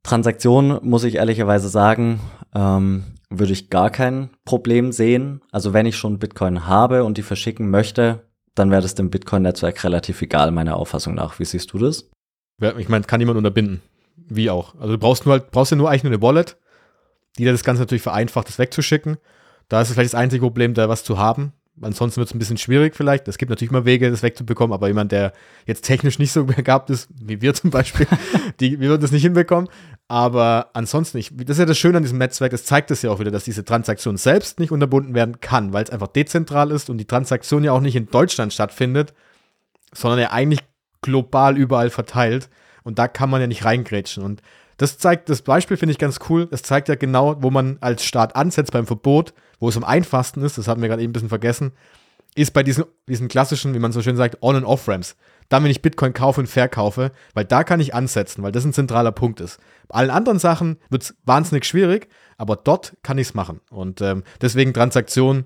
Transaktionen, muss ich ehrlicherweise sagen, ähm, würde ich gar kein Problem sehen. Also wenn ich schon Bitcoin habe und die verschicken möchte, dann wäre das dem Bitcoin-Netzwerk relativ egal, meiner Auffassung nach. Wie siehst du das? Ich meine, kann niemand unterbinden. Wie auch. Also du brauchst nur halt, brauchst ja nur eigentlich nur eine Wallet, die dir das Ganze natürlich vereinfacht, das wegzuschicken. Da ist es vielleicht das einzige Problem, da was zu haben. Ansonsten wird es ein bisschen schwierig vielleicht. Es gibt natürlich mal Wege, das wegzubekommen, aber jemand, der jetzt technisch nicht so begabt ist, wie wir zum Beispiel, die, wir würden das nicht hinbekommen. Aber ansonsten nicht. Das ist ja das Schöne an diesem Netzwerk, das zeigt es ja auch wieder, dass diese Transaktion selbst nicht unterbunden werden kann, weil es einfach dezentral ist und die Transaktion ja auch nicht in Deutschland stattfindet, sondern ja eigentlich global überall verteilt. Und da kann man ja nicht reingrätschen. Und das zeigt, das Beispiel finde ich ganz cool. Das zeigt ja genau, wo man als Staat ansetzt beim Verbot, wo es am einfachsten ist, das haben wir gerade eben ein bisschen vergessen, ist bei diesen, diesen klassischen, wie man so schön sagt, On- und Off-Ramps. Dann, wenn ich Bitcoin kaufe und verkaufe, weil da kann ich ansetzen, weil das ein zentraler Punkt ist. Bei allen anderen Sachen wird es wahnsinnig schwierig, aber dort kann ich es machen. Und ähm, deswegen Transaktionen.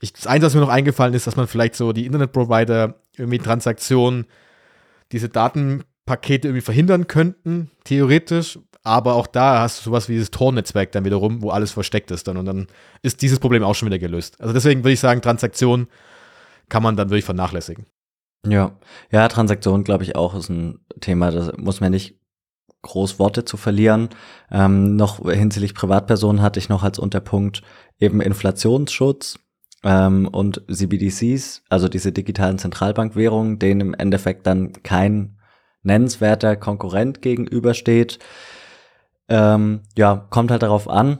Ich, das Einzige, was mir noch eingefallen ist, dass man vielleicht so die Internetprovider irgendwie Transaktionen, diese Datenpakete irgendwie verhindern könnten, theoretisch. Aber auch da hast du sowas wie dieses Tor-Netzwerk dann wiederum, wo alles versteckt ist dann. Und dann ist dieses Problem auch schon wieder gelöst. Also deswegen würde ich sagen, Transaktionen kann man dann wirklich vernachlässigen. Ja, ja, Transaktion, glaube ich, auch ist ein Thema, da muss man nicht groß Worte zu verlieren. Ähm, noch hinsichtlich Privatpersonen hatte ich noch als Unterpunkt eben Inflationsschutz ähm, und CBDCs, also diese digitalen Zentralbankwährungen, denen im Endeffekt dann kein nennenswerter Konkurrent gegenübersteht. Ähm, ja, kommt halt darauf an,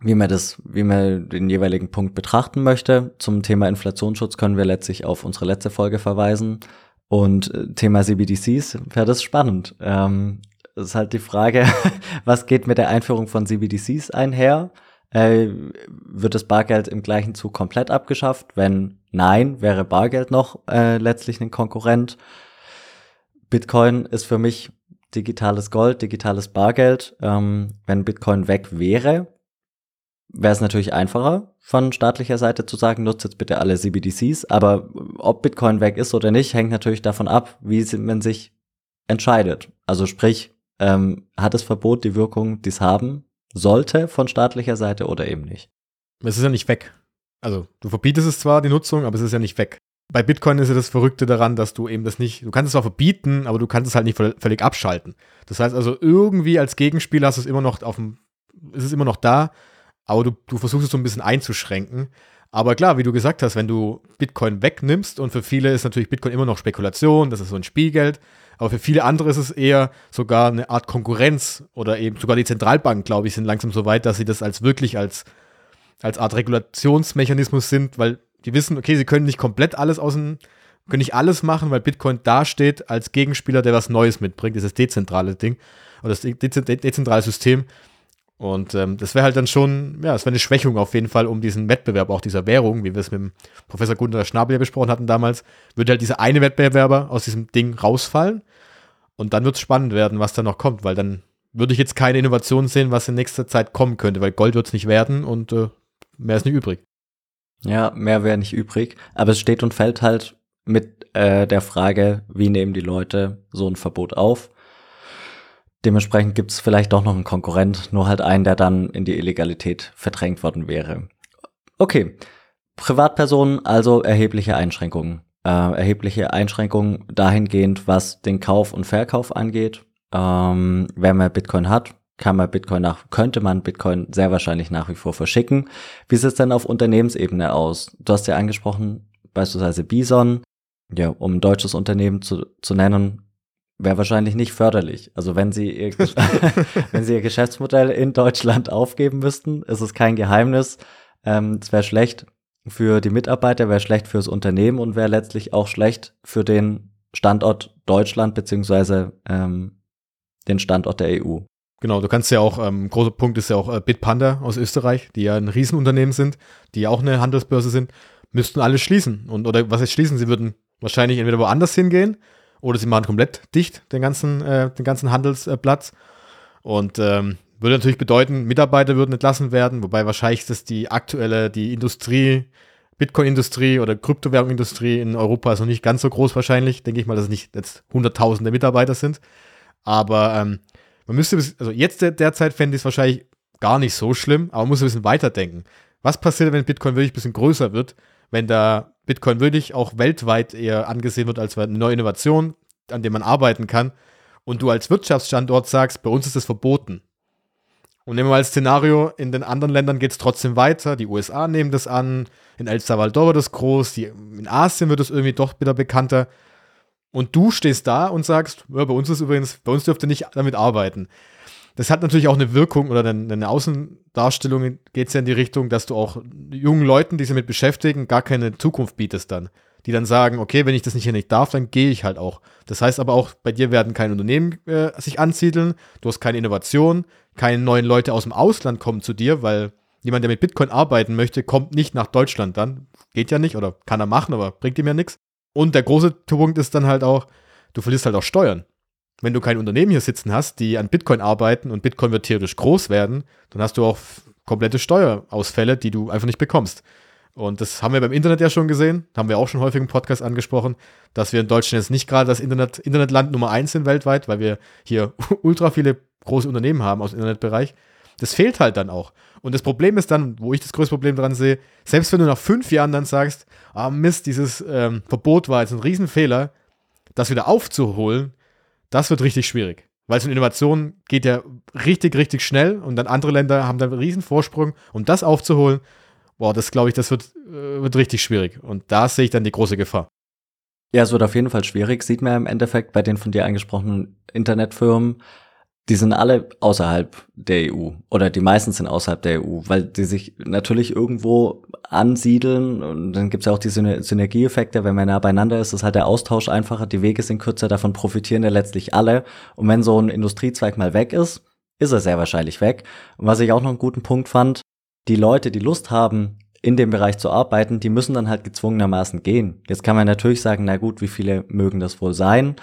wie man das, wie man den jeweiligen Punkt betrachten möchte. Zum Thema Inflationsschutz können wir letztlich auf unsere letzte Folge verweisen. Und äh, Thema CBDCs wäre das spannend. Ähm, ist halt die Frage, was geht mit der Einführung von CBDCs einher? Äh, wird das Bargeld im gleichen Zug komplett abgeschafft? Wenn nein, wäre Bargeld noch äh, letztlich ein Konkurrent. Bitcoin ist für mich digitales Gold, digitales Bargeld. Ähm, wenn Bitcoin weg wäre, wäre es natürlich einfacher von staatlicher Seite zu sagen, nutzt jetzt bitte alle CBDCs. Aber ob Bitcoin weg ist oder nicht, hängt natürlich davon ab, wie man sich entscheidet. Also sprich, ähm, hat das Verbot die Wirkung, die es haben sollte von staatlicher Seite oder eben nicht? Es ist ja nicht weg. Also du verbietest es zwar, die Nutzung, aber es ist ja nicht weg. Bei Bitcoin ist ja das Verrückte daran, dass du eben das nicht, du kannst es zwar verbieten, aber du kannst es halt nicht völlig abschalten. Das heißt also, irgendwie als Gegenspieler hast du es immer noch auf dem, ist es immer noch da, aber du, du versuchst es so ein bisschen einzuschränken. Aber klar, wie du gesagt hast, wenn du Bitcoin wegnimmst und für viele ist natürlich Bitcoin immer noch Spekulation, das ist so ein Spielgeld, aber für viele andere ist es eher sogar eine Art Konkurrenz oder eben sogar die Zentralbanken, glaube ich, sind langsam so weit, dass sie das als wirklich als, als Art Regulationsmechanismus sind, weil die wissen, okay, sie können nicht komplett alles aus dem, können nicht alles machen, weil Bitcoin dasteht als Gegenspieler, der was Neues mitbringt, dieses dezentrale Ding oder das dezentrale System. Und ähm, das wäre halt dann schon, ja, es wäre eine Schwächung auf jeden Fall um diesen Wettbewerb auch dieser Währung, wie wir es mit dem Professor Gunter Schnabel ja besprochen hatten damals, würde halt dieser eine Wettbewerber aus diesem Ding rausfallen. Und dann wird es spannend werden, was da noch kommt, weil dann würde ich jetzt keine Innovation sehen, was in nächster Zeit kommen könnte, weil Gold wird es nicht werden und äh, mehr ist nicht übrig. Ja, mehr wäre nicht übrig. Aber es steht und fällt halt mit äh, der Frage, wie nehmen die Leute so ein Verbot auf? Dementsprechend gibt es vielleicht doch noch einen Konkurrent, nur halt einen, der dann in die Illegalität verdrängt worden wäre. Okay, Privatpersonen also erhebliche Einschränkungen. Äh, erhebliche Einschränkungen dahingehend, was den Kauf und Verkauf angeht. Ähm, wenn man Bitcoin hat, kann man Bitcoin nach, könnte man Bitcoin sehr wahrscheinlich nach wie vor verschicken. Wie sieht es denn auf Unternehmensebene aus? Du hast ja angesprochen, beispielsweise Bison, ja, um ein deutsches Unternehmen zu, zu nennen, wäre wahrscheinlich nicht förderlich. Also wenn sie ihr, wenn sie ihr Geschäftsmodell in Deutschland aufgeben müssten, ist es kein Geheimnis. Ähm, es wäre schlecht für die Mitarbeiter, wäre schlecht fürs Unternehmen und wäre letztlich auch schlecht für den Standort Deutschland beziehungsweise ähm, den Standort der EU. Genau, du kannst ja auch, ähm, großer Punkt ist ja auch äh, Bitpanda aus Österreich, die ja ein Riesenunternehmen sind, die auch eine Handelsbörse sind, müssten alle schließen. Und, oder was heißt schließen? Sie würden wahrscheinlich entweder woanders hingehen oder sie machen komplett dicht den ganzen, äh, den ganzen Handelsplatz. Und ähm, würde natürlich bedeuten, Mitarbeiter würden entlassen werden, wobei wahrscheinlich ist das die aktuelle, die Industrie, Bitcoin-Industrie oder Kryptowährung-Industrie in Europa ist noch nicht ganz so groß wahrscheinlich. Denke ich mal, dass es nicht jetzt hunderttausende Mitarbeiter sind. Aber ähm, man müsste, also jetzt derzeit fände ich es wahrscheinlich gar nicht so schlimm, aber man muss ein bisschen weiterdenken. Was passiert, wenn Bitcoin wirklich ein bisschen größer wird, wenn da Bitcoin wirklich auch weltweit eher angesehen wird als eine neue Innovation, an der man arbeiten kann, und du als Wirtschaftsstandort sagst, bei uns ist es verboten. Und nehmen wir mal als Szenario, in den anderen Ländern geht es trotzdem weiter, die USA nehmen das an, in El Salvador wird es groß, die, in Asien wird es irgendwie doch wieder bekannter. Und du stehst da und sagst, ja, bei uns ist übrigens, bei uns dürft ihr nicht damit arbeiten. Das hat natürlich auch eine Wirkung oder eine, eine Außendarstellung geht es ja in die Richtung, dass du auch jungen Leuten, die sich damit beschäftigen, gar keine Zukunft bietest dann. Die dann sagen, okay, wenn ich das nicht hier nicht darf, dann gehe ich halt auch. Das heißt aber auch, bei dir werden keine Unternehmen äh, sich ansiedeln, du hast keine Innovation, keine neuen Leute aus dem Ausland kommen zu dir, weil jemand, der mit Bitcoin arbeiten möchte, kommt nicht nach Deutschland dann. Geht ja nicht oder kann er machen, aber bringt ihm ja nichts. Und der große Punkt ist dann halt auch, du verlierst halt auch Steuern. Wenn du kein Unternehmen hier sitzen hast, die an Bitcoin arbeiten und Bitcoin wird theoretisch groß werden, dann hast du auch komplette Steuerausfälle, die du einfach nicht bekommst. Und das haben wir beim Internet ja schon gesehen, haben wir auch schon häufig im Podcast angesprochen, dass wir in Deutschland jetzt nicht gerade das Internet, Internetland Nummer eins sind weltweit, weil wir hier ultra viele große Unternehmen haben aus dem Internetbereich. Das fehlt halt dann auch. Und das Problem ist dann, wo ich das größte Problem dran sehe, selbst wenn du nach fünf Jahren dann sagst, ah Mist, dieses ähm, Verbot war jetzt ein Riesenfehler, das wieder aufzuholen, das wird richtig schwierig. Weil so eine Innovation geht ja richtig, richtig schnell und dann andere Länder haben dann einen riesen Vorsprung, um das aufzuholen. Boah, das glaube ich, das wird, äh, wird richtig schwierig. Und da sehe ich dann die große Gefahr. Ja, es wird auf jeden Fall schwierig. Sieht man im Endeffekt bei den von dir angesprochenen Internetfirmen, die sind alle außerhalb der EU oder die meisten sind außerhalb der EU, weil die sich natürlich irgendwo ansiedeln und dann gibt es ja auch die Synergieeffekte, wenn man nah beieinander ist, ist halt der Austausch einfacher, die Wege sind kürzer, davon profitieren ja letztlich alle und wenn so ein Industriezweig mal weg ist, ist er sehr wahrscheinlich weg. Und was ich auch noch einen guten Punkt fand, die Leute, die Lust haben, in dem Bereich zu arbeiten, die müssen dann halt gezwungenermaßen gehen. Jetzt kann man natürlich sagen, na gut, wie viele mögen das wohl sein?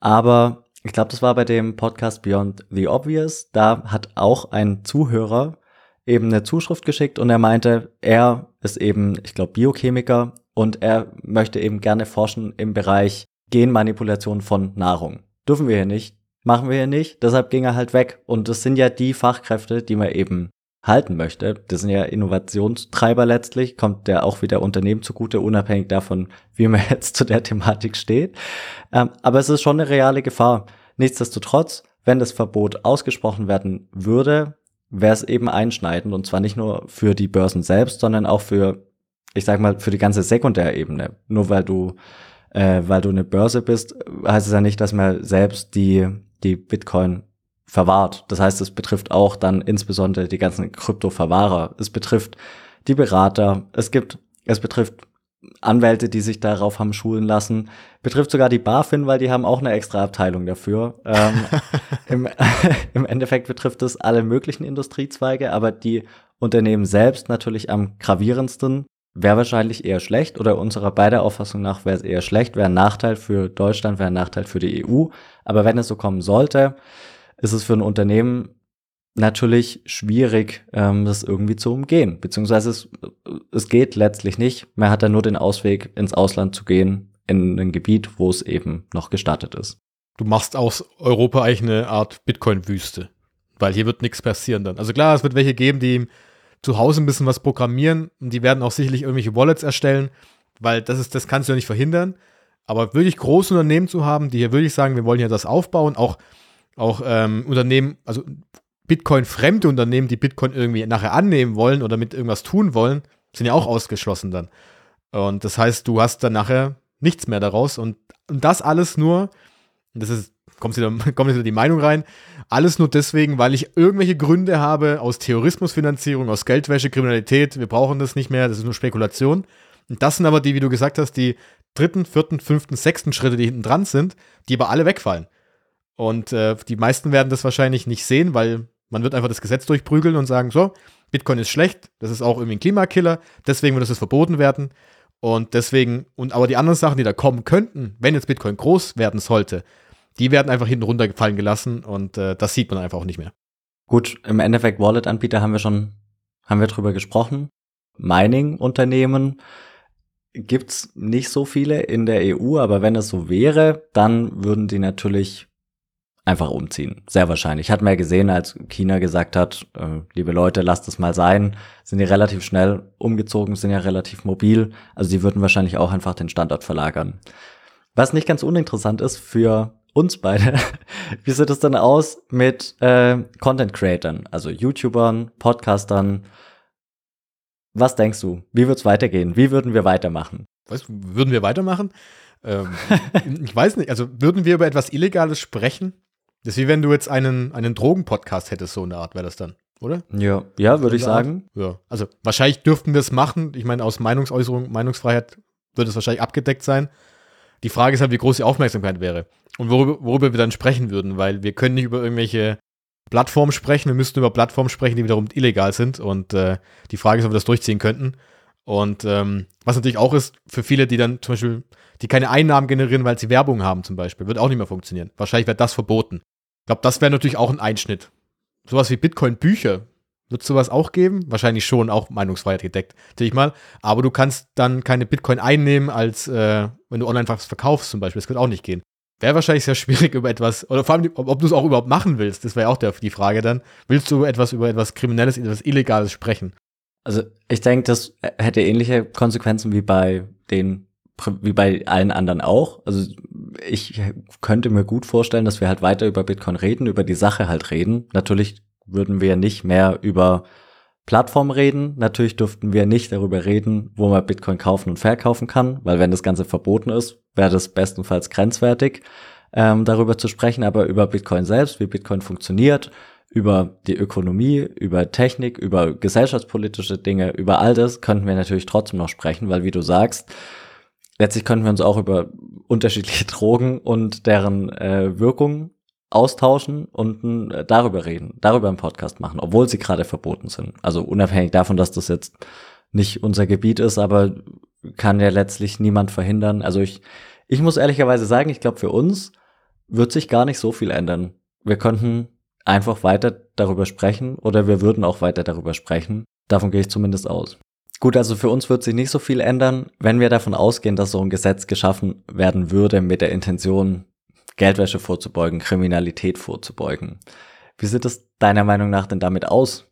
Aber ich glaube, das war bei dem Podcast Beyond the Obvious. Da hat auch ein Zuhörer eben eine Zuschrift geschickt und er meinte, er ist eben, ich glaube, Biochemiker und er möchte eben gerne forschen im Bereich Genmanipulation von Nahrung. Dürfen wir hier nicht, machen wir hier nicht, deshalb ging er halt weg. Und das sind ja die Fachkräfte, die man eben halten möchte. Das sind ja Innovationstreiber letztlich, kommt der auch wieder Unternehmen zugute, unabhängig davon, wie man jetzt zu der Thematik steht. Ähm, aber es ist schon eine reale Gefahr. Nichtsdestotrotz, wenn das Verbot ausgesprochen werden würde, wäre es eben einschneidend und zwar nicht nur für die Börsen selbst, sondern auch für, ich sag mal, für die ganze Sekundärebene. Nur weil du, äh, weil du eine Börse bist, heißt es ja nicht, dass man selbst die, die Bitcoin verwahrt. Das heißt, es betrifft auch dann insbesondere die ganzen Kryptoverwahrer. Es betrifft die Berater. Es gibt, es betrifft Anwälte, die sich darauf haben schulen lassen. Betrifft sogar die BaFin, weil die haben auch eine extra Abteilung dafür. ähm, im, Im Endeffekt betrifft es alle möglichen Industriezweige, aber die Unternehmen selbst natürlich am gravierendsten. Wäre wahrscheinlich eher schlecht oder unserer beider Auffassung nach wäre es eher schlecht, wäre ein Nachteil für Deutschland, wäre ein Nachteil für die EU. Aber wenn es so kommen sollte, ist es für ein Unternehmen natürlich schwierig, ähm, das irgendwie zu umgehen. Beziehungsweise es, es geht letztlich nicht. Man hat dann nur den Ausweg, ins Ausland zu gehen, in ein Gebiet, wo es eben noch gestattet ist. Du machst aus Europa eigentlich eine Art Bitcoin-Wüste, weil hier wird nichts passieren dann. Also klar, es wird welche geben, die zu Hause ein bisschen was programmieren und die werden auch sicherlich irgendwelche Wallets erstellen, weil das ist, das kannst du ja nicht verhindern. Aber wirklich große Unternehmen zu haben, die hier wirklich sagen, wir wollen hier das aufbauen, auch auch ähm, Unternehmen, also Bitcoin-fremde Unternehmen, die Bitcoin irgendwie nachher annehmen wollen oder mit irgendwas tun wollen, sind ja auch ausgeschlossen dann. Und das heißt, du hast dann nachher nichts mehr daraus und, und das alles nur, das ist, kommt wieder, kommt wieder die Meinung rein, alles nur deswegen, weil ich irgendwelche Gründe habe aus Terrorismusfinanzierung, aus Geldwäsche, Kriminalität, wir brauchen das nicht mehr, das ist nur Spekulation. Und das sind aber die, wie du gesagt hast, die dritten, vierten, fünften, sechsten Schritte, die hinten dran sind, die aber alle wegfallen. Und äh, die meisten werden das wahrscheinlich nicht sehen, weil man wird einfach das Gesetz durchprügeln und sagen, so, Bitcoin ist schlecht, das ist auch irgendwie ein Klimakiller, deswegen wird das verboten werden. Und deswegen, und aber die anderen Sachen, die da kommen könnten, wenn jetzt Bitcoin groß werden sollte, die werden einfach hinten runtergefallen gelassen und äh, das sieht man einfach auch nicht mehr. Gut, im Endeffekt Wallet-Anbieter haben wir schon, haben wir drüber gesprochen. Mining-Unternehmen gibt's nicht so viele in der EU, aber wenn es so wäre, dann würden die natürlich einfach umziehen. Sehr wahrscheinlich. Hat man ja gesehen, als China gesagt hat, äh, liebe Leute, lasst es mal sein, sind die relativ schnell umgezogen, sind ja relativ mobil. Also die würden wahrscheinlich auch einfach den Standort verlagern. Was nicht ganz uninteressant ist für uns beide, wie sieht es denn aus mit äh, Content Creatern, also YouTubern, Podcastern? Was denkst du? Wie wird's weitergehen? Wie würden wir weitermachen? Was, würden wir weitermachen? Ähm, ich weiß nicht, also würden wir über etwas Illegales sprechen? Das ist wie wenn du jetzt einen, einen Drogen-Podcast hättest, so eine Art wäre das dann, oder? Ja, ja, würde ich sagen. Ja, also wahrscheinlich dürften wir es machen. Ich meine, aus Meinungsäußerung, Meinungsfreiheit würde es wahrscheinlich abgedeckt sein. Die Frage ist halt, wie groß die Aufmerksamkeit wäre und worüber, worüber wir dann sprechen würden, weil wir können nicht über irgendwelche Plattformen sprechen, wir müssten über Plattformen sprechen, die wiederum illegal sind und äh, die Frage ist, ob wir das durchziehen könnten. Und ähm, was natürlich auch ist, für viele, die dann zum Beispiel, die keine Einnahmen generieren, weil sie Werbung haben zum Beispiel, wird auch nicht mehr funktionieren. Wahrscheinlich wird das verboten. Ich glaube, das wäre natürlich auch ein Einschnitt. Sowas wie Bitcoin-Bücher. Wird sowas auch geben? Wahrscheinlich schon, auch Meinungsfreiheit gedeckt, denke ich mal. Aber du kannst dann keine Bitcoin einnehmen, als äh, wenn du online was verkaufst zum Beispiel. Das wird auch nicht gehen. Wäre wahrscheinlich sehr schwierig über etwas, oder vor allem, ob, ob du es auch überhaupt machen willst. Das wäre auch der, die Frage dann. Willst du etwas über etwas Kriminelles, etwas Illegales sprechen? Also ich denke, das hätte ähnliche Konsequenzen wie bei den wie bei allen anderen auch. Also ich könnte mir gut vorstellen, dass wir halt weiter über Bitcoin reden, über die Sache halt reden. Natürlich würden wir nicht mehr über Plattform reden. Natürlich dürften wir nicht darüber reden, wo man Bitcoin kaufen und verkaufen kann, weil wenn das Ganze verboten ist, wäre das bestenfalls grenzwertig. ähm, darüber zu sprechen, aber über Bitcoin selbst, wie Bitcoin funktioniert, über die Ökonomie, über Technik, über gesellschaftspolitische Dinge, über all das könnten wir natürlich trotzdem noch sprechen, weil wie du sagst, letztlich könnten wir uns auch über unterschiedliche Drogen und deren äh, Wirkung austauschen und äh, darüber reden, darüber einen Podcast machen, obwohl sie gerade verboten sind. Also unabhängig davon, dass das jetzt nicht unser Gebiet ist, aber kann ja letztlich niemand verhindern. Also ich, ich muss ehrlicherweise sagen, ich glaube, für uns wird sich gar nicht so viel ändern. Wir könnten einfach weiter darüber sprechen oder wir würden auch weiter darüber sprechen. Davon gehe ich zumindest aus. Gut, also für uns wird sich nicht so viel ändern, wenn wir davon ausgehen, dass so ein Gesetz geschaffen werden würde mit der Intention, Geldwäsche vorzubeugen, Kriminalität vorzubeugen. Wie sieht es deiner Meinung nach denn damit aus?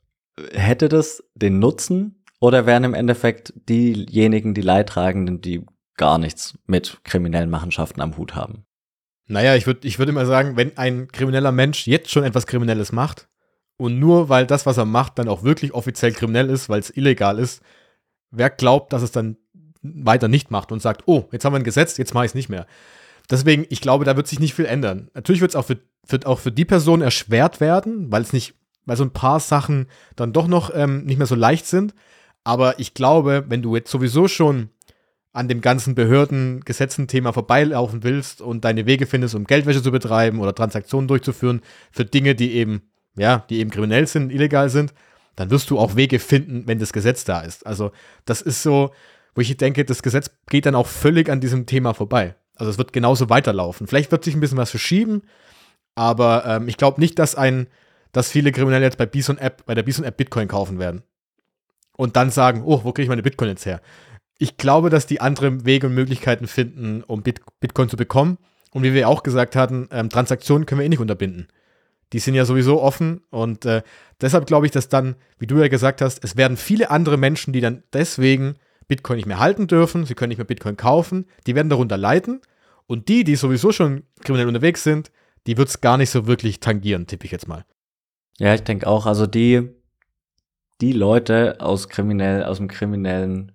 Hätte das den Nutzen oder wären im Endeffekt diejenigen, die Leidtragenden, die gar nichts mit kriminellen Machenschaften am Hut haben? Naja, ich würde ich würd immer sagen, wenn ein krimineller Mensch jetzt schon etwas Kriminelles macht und nur weil das, was er macht, dann auch wirklich offiziell kriminell ist, weil es illegal ist, wer glaubt, dass es dann weiter nicht macht und sagt, oh, jetzt haben wir ein Gesetz, jetzt mache ich es nicht mehr. Deswegen, ich glaube, da wird sich nicht viel ändern. Natürlich wird es auch für, wird auch für die Person erschwert werden, weil es nicht, weil so ein paar Sachen dann doch noch ähm, nicht mehr so leicht sind. Aber ich glaube, wenn du jetzt sowieso schon an dem ganzen Behörden-Gesetzen-Thema vorbeilaufen willst und deine Wege findest, um Geldwäsche zu betreiben oder Transaktionen durchzuführen für Dinge, die eben, ja, die eben kriminell sind, illegal sind, dann wirst du auch Wege finden, wenn das Gesetz da ist. Also, das ist so, wo ich denke, das Gesetz geht dann auch völlig an diesem Thema vorbei. Also es wird genauso weiterlaufen. Vielleicht wird sich ein bisschen was verschieben, aber ähm, ich glaube nicht, dass ein, dass viele Kriminelle jetzt bei Bison App, bei der Bison App Bitcoin kaufen werden. Und dann sagen, oh, wo kriege ich meine Bitcoin jetzt her? Ich glaube, dass die andere Wege und Möglichkeiten finden, um Bit Bitcoin zu bekommen. Und wie wir auch gesagt hatten, ähm, Transaktionen können wir eh nicht unterbinden. Die sind ja sowieso offen und äh, deshalb glaube ich, dass dann, wie du ja gesagt hast, es werden viele andere Menschen, die dann deswegen Bitcoin nicht mehr halten dürfen, sie können nicht mehr Bitcoin kaufen, die werden darunter leiden. Und die, die sowieso schon kriminell unterwegs sind, die wird es gar nicht so wirklich tangieren, tippe ich jetzt mal. Ja, ich denke auch, also die, die Leute aus kriminell, aus dem kriminellen,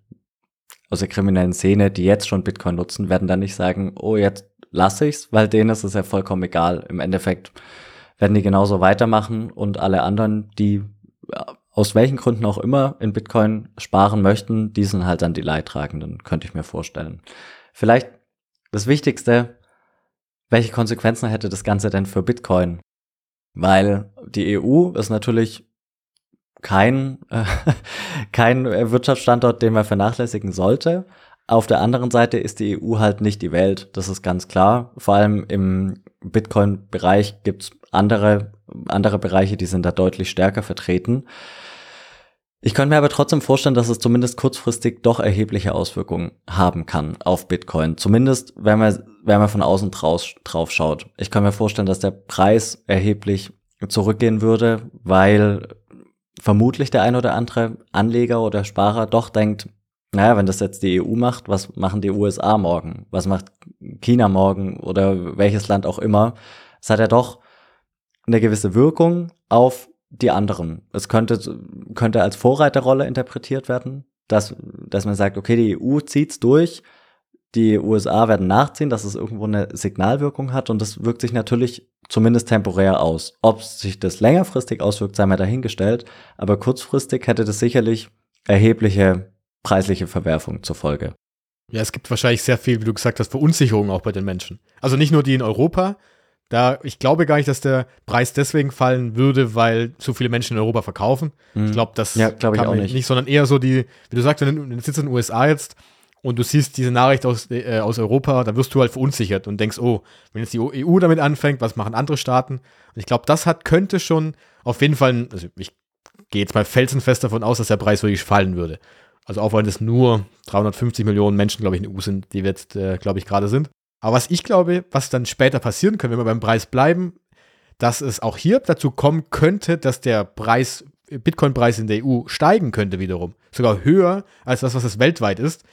aus der kriminellen Szene, die jetzt schon Bitcoin nutzen, werden dann nicht sagen, oh, jetzt lasse ich's, weil denen ist es ja vollkommen egal. Im Endeffekt werden die genauso weitermachen und alle anderen, die aus welchen Gründen auch immer in Bitcoin sparen möchten, die sind halt dann die Leidtragenden, könnte ich mir vorstellen. Vielleicht das Wichtigste, welche Konsequenzen hätte das Ganze denn für Bitcoin? Weil die EU ist natürlich kein, äh, kein Wirtschaftsstandort, den man vernachlässigen sollte. Auf der anderen Seite ist die EU halt nicht die Welt, das ist ganz klar. Vor allem im Bitcoin-Bereich gibt's andere, andere Bereiche, die sind da deutlich stärker vertreten. Ich könnte mir aber trotzdem vorstellen, dass es zumindest kurzfristig doch erhebliche Auswirkungen haben kann auf Bitcoin. Zumindest, wenn man, wenn man von außen draus, drauf schaut. Ich kann mir vorstellen, dass der Preis erheblich zurückgehen würde, weil vermutlich der ein oder andere Anleger oder Sparer doch denkt, naja, wenn das jetzt die EU macht, was machen die USA morgen? Was macht China morgen oder welches Land auch immer? Es hat ja doch eine gewisse Wirkung auf die anderen. Es könnte, könnte als Vorreiterrolle interpretiert werden, dass, dass man sagt, okay, die EU zieht's durch, die USA werden nachziehen, dass es irgendwo eine Signalwirkung hat und das wirkt sich natürlich zumindest temporär aus. Ob sich das längerfristig auswirkt, sei mal dahingestellt, aber kurzfristig hätte das sicherlich erhebliche preisliche Verwerfung zur Folge. Ja, es gibt wahrscheinlich sehr viel, wie du gesagt hast, Verunsicherung auch bei den Menschen. Also nicht nur die in Europa, da, ich glaube gar nicht, dass der Preis deswegen fallen würde, weil so viele Menschen in Europa verkaufen. Mhm. Ich glaube, das ja, glaub ich auch nicht. nicht, sondern eher so die, wie du sagst, wenn du sitzt in den USA jetzt und du siehst diese Nachricht aus, äh, aus Europa, dann wirst du halt verunsichert und denkst, oh, wenn jetzt die EU damit anfängt, was machen andere Staaten? Und ich glaube, das hat, könnte schon auf jeden Fall, also ich gehe jetzt mal felsenfest davon aus, dass der Preis wirklich fallen würde. Also auch wenn es nur 350 Millionen Menschen, glaube ich, in der EU sind, die jetzt, äh, glaube ich, gerade sind. Aber was ich glaube, was dann später passieren könnte, wenn wir beim Preis bleiben, dass es auch hier dazu kommen könnte, dass der Preis, Bitcoin-Preis in der EU steigen könnte wiederum. Sogar höher als das, was es weltweit ist,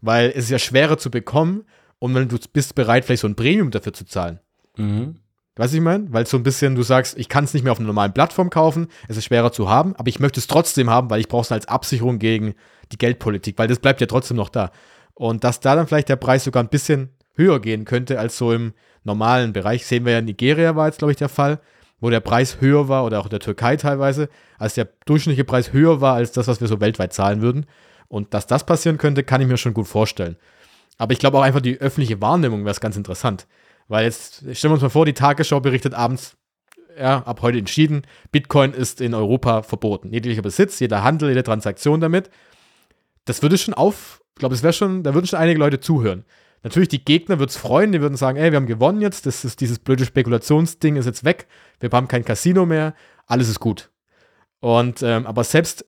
weil es ist ja schwerer zu bekommen und wenn du bist bereit, vielleicht so ein Premium dafür zu zahlen. Mhm. Weißt du, ich meine? Weil so ein bisschen du sagst, ich kann es nicht mehr auf einer normalen Plattform kaufen, es ist schwerer zu haben, aber ich möchte es trotzdem haben, weil ich brauche es als Absicherung gegen die Geldpolitik, weil das bleibt ja trotzdem noch da. Und dass da dann vielleicht der Preis sogar ein bisschen höher gehen könnte als so im normalen Bereich. Sehen wir ja Nigeria war jetzt, glaube ich, der Fall, wo der Preis höher war oder auch in der Türkei teilweise, als der durchschnittliche Preis höher war als das, was wir so weltweit zahlen würden. Und dass das passieren könnte, kann ich mir schon gut vorstellen. Aber ich glaube auch einfach die öffentliche Wahrnehmung wäre es ganz interessant. Weil jetzt, stellen wir uns mal vor, die Tagesschau berichtet abends, ja, ab heute entschieden, Bitcoin ist in Europa verboten. Jeglicher Besitz, jeder Handel, jede Transaktion damit. Das würde schon auf, ich glaube, es wäre schon, da würden schon einige Leute zuhören. Natürlich, die Gegner würden es freuen, die würden sagen, ey, wir haben gewonnen jetzt, das ist dieses blöde Spekulationsding ist jetzt weg, wir haben kein Casino mehr, alles ist gut. Und, ähm, aber selbst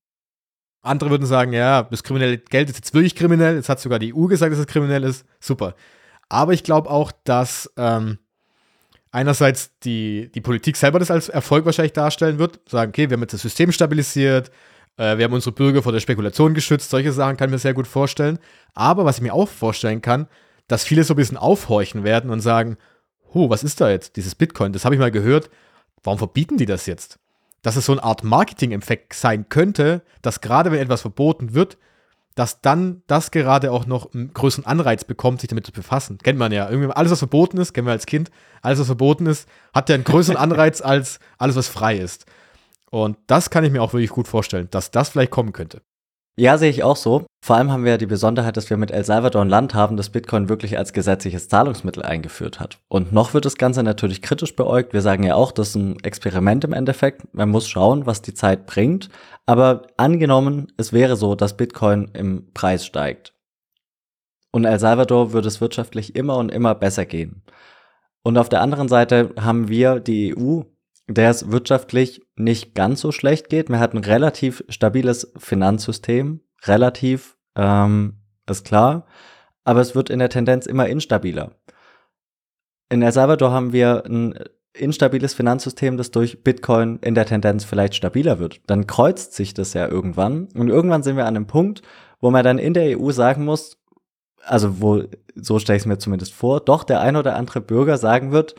andere würden sagen, ja, das kriminelle Geld ist jetzt wirklich kriminell, jetzt hat sogar die EU gesagt, dass es kriminell ist, super. Aber ich glaube auch, dass ähm, einerseits die, die Politik selber das als Erfolg wahrscheinlich darstellen wird, sagen, okay, wir haben jetzt das System stabilisiert, äh, wir haben unsere Bürger vor der Spekulation geschützt, solche Sachen kann ich mir sehr gut vorstellen. Aber was ich mir auch vorstellen kann, dass viele so ein bisschen aufhorchen werden und sagen, huh, was ist da jetzt, dieses Bitcoin, das habe ich mal gehört, warum verbieten die das jetzt? Dass es so eine Art Marketing-Effekt sein könnte, dass gerade wenn etwas verboten wird, dass dann das gerade auch noch einen größeren Anreiz bekommt, sich damit zu befassen. Kennt man ja. Irgendwie alles, was verboten ist, kennen wir als Kind, alles, was verboten ist, hat ja einen größeren Anreiz als alles, was frei ist. Und das kann ich mir auch wirklich gut vorstellen, dass das vielleicht kommen könnte. Ja, sehe ich auch so. Vor allem haben wir ja die Besonderheit, dass wir mit El Salvador ein Land haben, das Bitcoin wirklich als gesetzliches Zahlungsmittel eingeführt hat. Und noch wird das Ganze natürlich kritisch beäugt. Wir sagen ja auch, das ist ein Experiment im Endeffekt. Man muss schauen, was die Zeit bringt. Aber angenommen, es wäre so, dass Bitcoin im Preis steigt. Und El Salvador würde es wirtschaftlich immer und immer besser gehen. Und auf der anderen Seite haben wir die EU der es wirtschaftlich nicht ganz so schlecht geht. Man hat ein relativ stabiles Finanzsystem, relativ, ähm, ist klar, aber es wird in der Tendenz immer instabiler. In El Salvador haben wir ein instabiles Finanzsystem, das durch Bitcoin in der Tendenz vielleicht stabiler wird. Dann kreuzt sich das ja irgendwann und irgendwann sind wir an einem Punkt, wo man dann in der EU sagen muss, also wo, so stelle ich es mir zumindest vor, doch der ein oder andere Bürger sagen wird,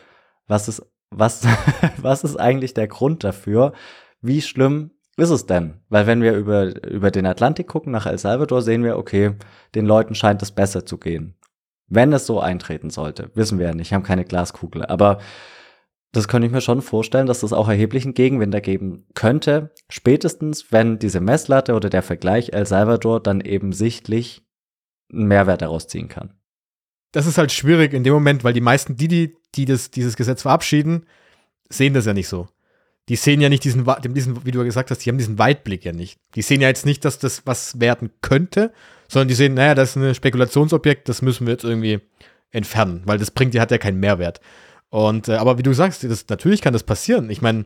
was ist was, was ist eigentlich der Grund dafür? Wie schlimm ist es denn? Weil wenn wir über, über den Atlantik gucken nach El Salvador, sehen wir, okay, den Leuten scheint es besser zu gehen. Wenn es so eintreten sollte, wissen wir ja nicht, haben keine Glaskugel. Aber das könnte ich mir schon vorstellen, dass das auch erheblichen Gegenwind ergeben könnte. Spätestens, wenn diese Messlatte oder der Vergleich El Salvador dann eben sichtlich einen Mehrwert daraus ziehen kann das ist halt schwierig in dem Moment, weil die meisten, die, die, die das, dieses Gesetz verabschieden, sehen das ja nicht so. Die sehen ja nicht diesen, diesen, wie du gesagt hast, die haben diesen Weitblick ja nicht. Die sehen ja jetzt nicht, dass das was werden könnte, sondern die sehen, naja, das ist ein Spekulationsobjekt, das müssen wir jetzt irgendwie entfernen, weil das bringt, die hat ja keinen Mehrwert. Und, äh, aber wie du sagst, das, natürlich kann das passieren. Ich meine,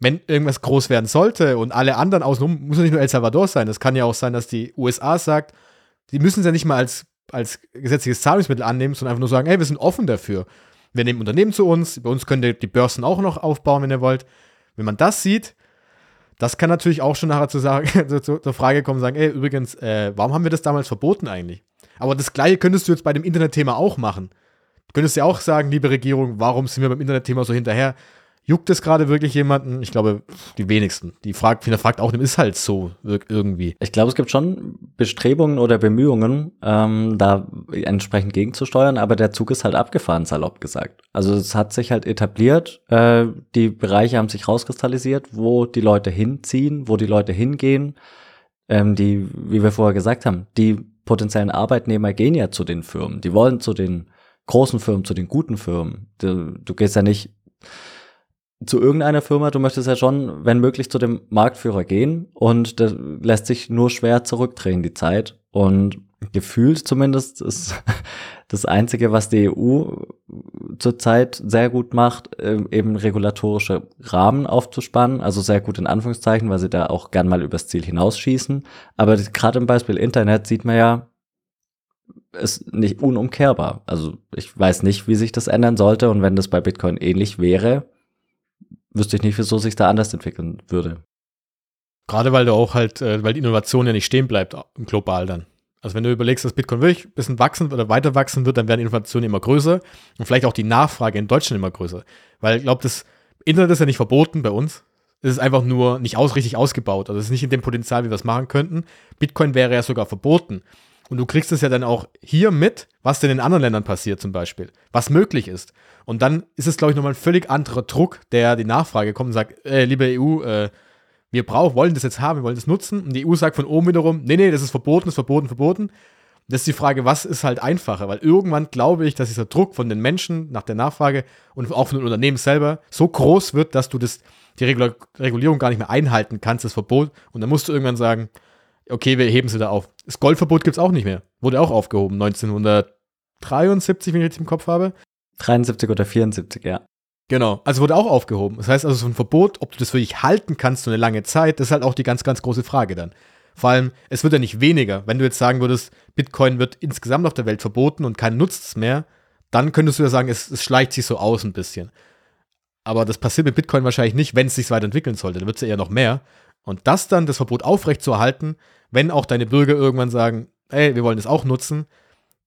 wenn irgendwas groß werden sollte und alle anderen außenrum, muss ja nicht nur El Salvador sein, es kann ja auch sein, dass die USA sagt, die müssen es ja nicht mal als als gesetzliches Zahlungsmittel annehmen, sondern einfach nur sagen, hey, wir sind offen dafür. Wir nehmen Unternehmen zu uns, bei uns könnt ihr die Börsen auch noch aufbauen, wenn ihr wollt. Wenn man das sieht, das kann natürlich auch schon nachher zu sagen, zur, Frage kommen, sagen, ey, übrigens, äh, warum haben wir das damals verboten eigentlich? Aber das Gleiche könntest du jetzt bei dem Internetthema auch machen. Du könntest ja auch sagen, liebe Regierung, warum sind wir beim Internetthema so hinterher? Juckt es gerade wirklich jemanden? Ich glaube, die wenigsten. Die fragt, viele fragt auch, ist halt so irgendwie. Ich glaube, es gibt schon Bestrebungen oder Bemühungen, ähm, da entsprechend gegenzusteuern, aber der Zug ist halt abgefahren, salopp gesagt. Also es hat sich halt etabliert, äh, die Bereiche haben sich rauskristallisiert, wo die Leute hinziehen, wo die Leute hingehen. Ähm, die, wie wir vorher gesagt haben, die potenziellen Arbeitnehmer gehen ja zu den Firmen. Die wollen zu den großen Firmen, zu den guten Firmen. Du, du gehst ja nicht zu irgendeiner Firma, du möchtest ja schon, wenn möglich, zu dem Marktführer gehen und das lässt sich nur schwer zurückdrehen, die Zeit. Und gefühlt zumindest ist das Einzige, was die EU zurzeit sehr gut macht, ähm, eben regulatorische Rahmen aufzuspannen, also sehr gut in Anführungszeichen, weil sie da auch gern mal übers Ziel hinausschießen. Aber gerade im Beispiel Internet sieht man ja, ist nicht unumkehrbar. Also ich weiß nicht, wie sich das ändern sollte und wenn das bei Bitcoin ähnlich wäre, wüsste ich nicht, wieso sich da anders entwickeln würde. Gerade weil du auch halt, äh, weil die Innovation ja nicht stehen bleibt global dann. Also wenn du überlegst, dass Bitcoin wirklich ein bisschen wachsen oder weiter wachsen wird, dann werden Innovationen immer größer und vielleicht auch die Nachfrage in Deutschland immer größer. Weil ich glaube, das Internet ist ja nicht verboten bei uns. Es ist einfach nur nicht aus, richtig ausgebaut. Also es ist nicht in dem Potenzial, wie wir es machen könnten. Bitcoin wäre ja sogar verboten. Und du kriegst es ja dann auch hier mit, was denn in anderen Ländern passiert zum Beispiel, was möglich ist. Und dann ist es, glaube ich, nochmal ein völlig anderer Druck, der die Nachfrage kommt und sagt, äh, liebe EU, äh, wir brauchen, wollen das jetzt haben, wir wollen das nutzen. Und die EU sagt von oben wiederum, nee, nee, das ist verboten, das ist verboten, verboten. Das ist die Frage, was ist halt einfacher? Weil irgendwann glaube ich, dass dieser Druck von den Menschen nach der Nachfrage und auch von den Unternehmen selber so groß wird, dass du das, die Regul Regulierung gar nicht mehr einhalten kannst, das Verbot. Und dann musst du irgendwann sagen, okay, wir heben sie da auf. Das Goldverbot gibt es auch nicht mehr. Wurde auch aufgehoben, 1973, wenn ich richtig im Kopf habe. 73 oder 74, ja. Genau, also wurde auch aufgehoben. Das heißt also, so ein Verbot, ob du das wirklich halten kannst, so eine lange Zeit, das ist halt auch die ganz, ganz große Frage dann. Vor allem, es wird ja nicht weniger. Wenn du jetzt sagen würdest, Bitcoin wird insgesamt auf der Welt verboten und keiner nutzt es mehr, dann könntest du ja sagen, es, es schleicht sich so aus ein bisschen. Aber das passiert mit Bitcoin wahrscheinlich nicht, wenn es sich weiterentwickeln sollte. Dann wird es ja eher noch mehr. Und das dann, das Verbot aufrechtzuerhalten, wenn auch deine Bürger irgendwann sagen, ey, wir wollen es auch nutzen,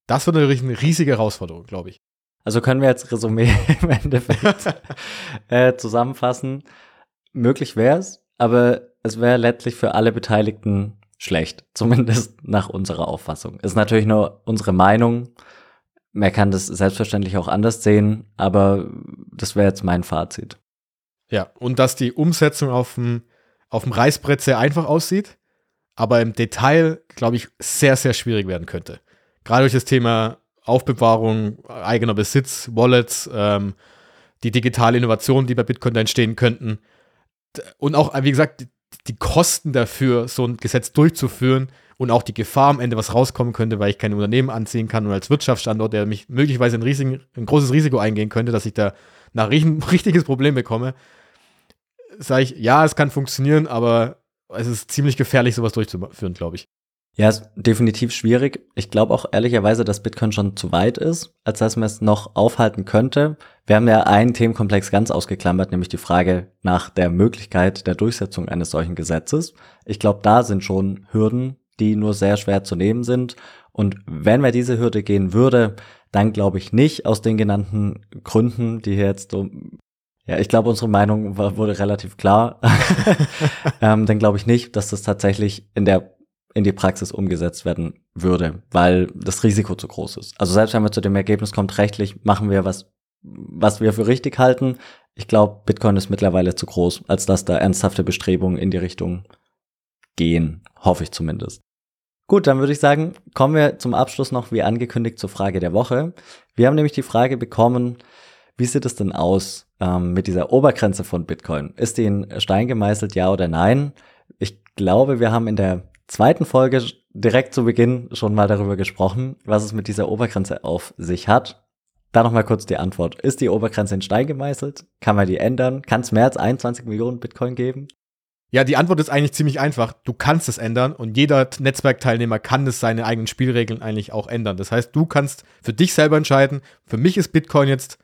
das wird natürlich eine riesige Herausforderung, glaube ich. Also können wir jetzt Resümee im Endeffekt äh, zusammenfassen. Möglich wäre es, aber es wäre letztlich für alle Beteiligten schlecht, zumindest nach unserer Auffassung. Ist natürlich nur unsere Meinung. Man kann das selbstverständlich auch anders sehen, aber das wäre jetzt mein Fazit. Ja, und dass die Umsetzung auf dem, auf dem Reißbrett sehr einfach aussieht, aber im Detail, glaube ich, sehr, sehr schwierig werden könnte. Gerade durch das Thema Aufbewahrung, eigener Besitz, Wallets, ähm, die digitale Innovation, die bei Bitcoin da entstehen könnten. Und auch, wie gesagt, die Kosten dafür, so ein Gesetz durchzuführen und auch die Gefahr am Ende, was rauskommen könnte, weil ich kein Unternehmen anziehen kann und als Wirtschaftsstandort, der mich möglicherweise ein, riesigen, ein großes Risiko eingehen könnte, dass ich da ein richtiges Problem bekomme, sage ich, ja, es kann funktionieren, aber es ist ziemlich gefährlich, sowas durchzuführen, glaube ich. Ja, ist definitiv schwierig. Ich glaube auch ehrlicherweise, dass Bitcoin schon zu weit ist, als dass man es noch aufhalten könnte. Wir haben ja einen Themenkomplex ganz ausgeklammert, nämlich die Frage nach der Möglichkeit der Durchsetzung eines solchen Gesetzes. Ich glaube, da sind schon Hürden, die nur sehr schwer zu nehmen sind. Und wenn man diese Hürde gehen würde, dann glaube ich nicht aus den genannten Gründen, die hier jetzt so ja, ich glaube, unsere Meinung war, wurde relativ klar. ähm, dann glaube ich nicht, dass das tatsächlich in der in die Praxis umgesetzt werden würde, weil das Risiko zu groß ist. Also selbst wenn wir zu dem Ergebnis kommt, rechtlich machen wir was, was wir für richtig halten. Ich glaube, Bitcoin ist mittlerweile zu groß, als dass da ernsthafte Bestrebungen in die Richtung gehen. Hoffe ich zumindest. Gut, dann würde ich sagen, kommen wir zum Abschluss noch wie angekündigt zur Frage der Woche. Wir haben nämlich die Frage bekommen, wie sieht es denn aus ähm, mit dieser Obergrenze von Bitcoin? Ist die in Stein gemeißelt, ja oder nein? Ich glaube, wir haben in der zweiten Folge direkt zu Beginn schon mal darüber gesprochen, was es mit dieser Obergrenze auf sich hat. Da noch mal kurz die Antwort. Ist die Obergrenze in Stein gemeißelt? Kann man die ändern? Kann es mehr als 21 Millionen Bitcoin geben? Ja, die Antwort ist eigentlich ziemlich einfach. Du kannst es ändern und jeder Netzwerkteilnehmer kann es seine eigenen Spielregeln eigentlich auch ändern. Das heißt, du kannst für dich selber entscheiden, für mich ist Bitcoin jetzt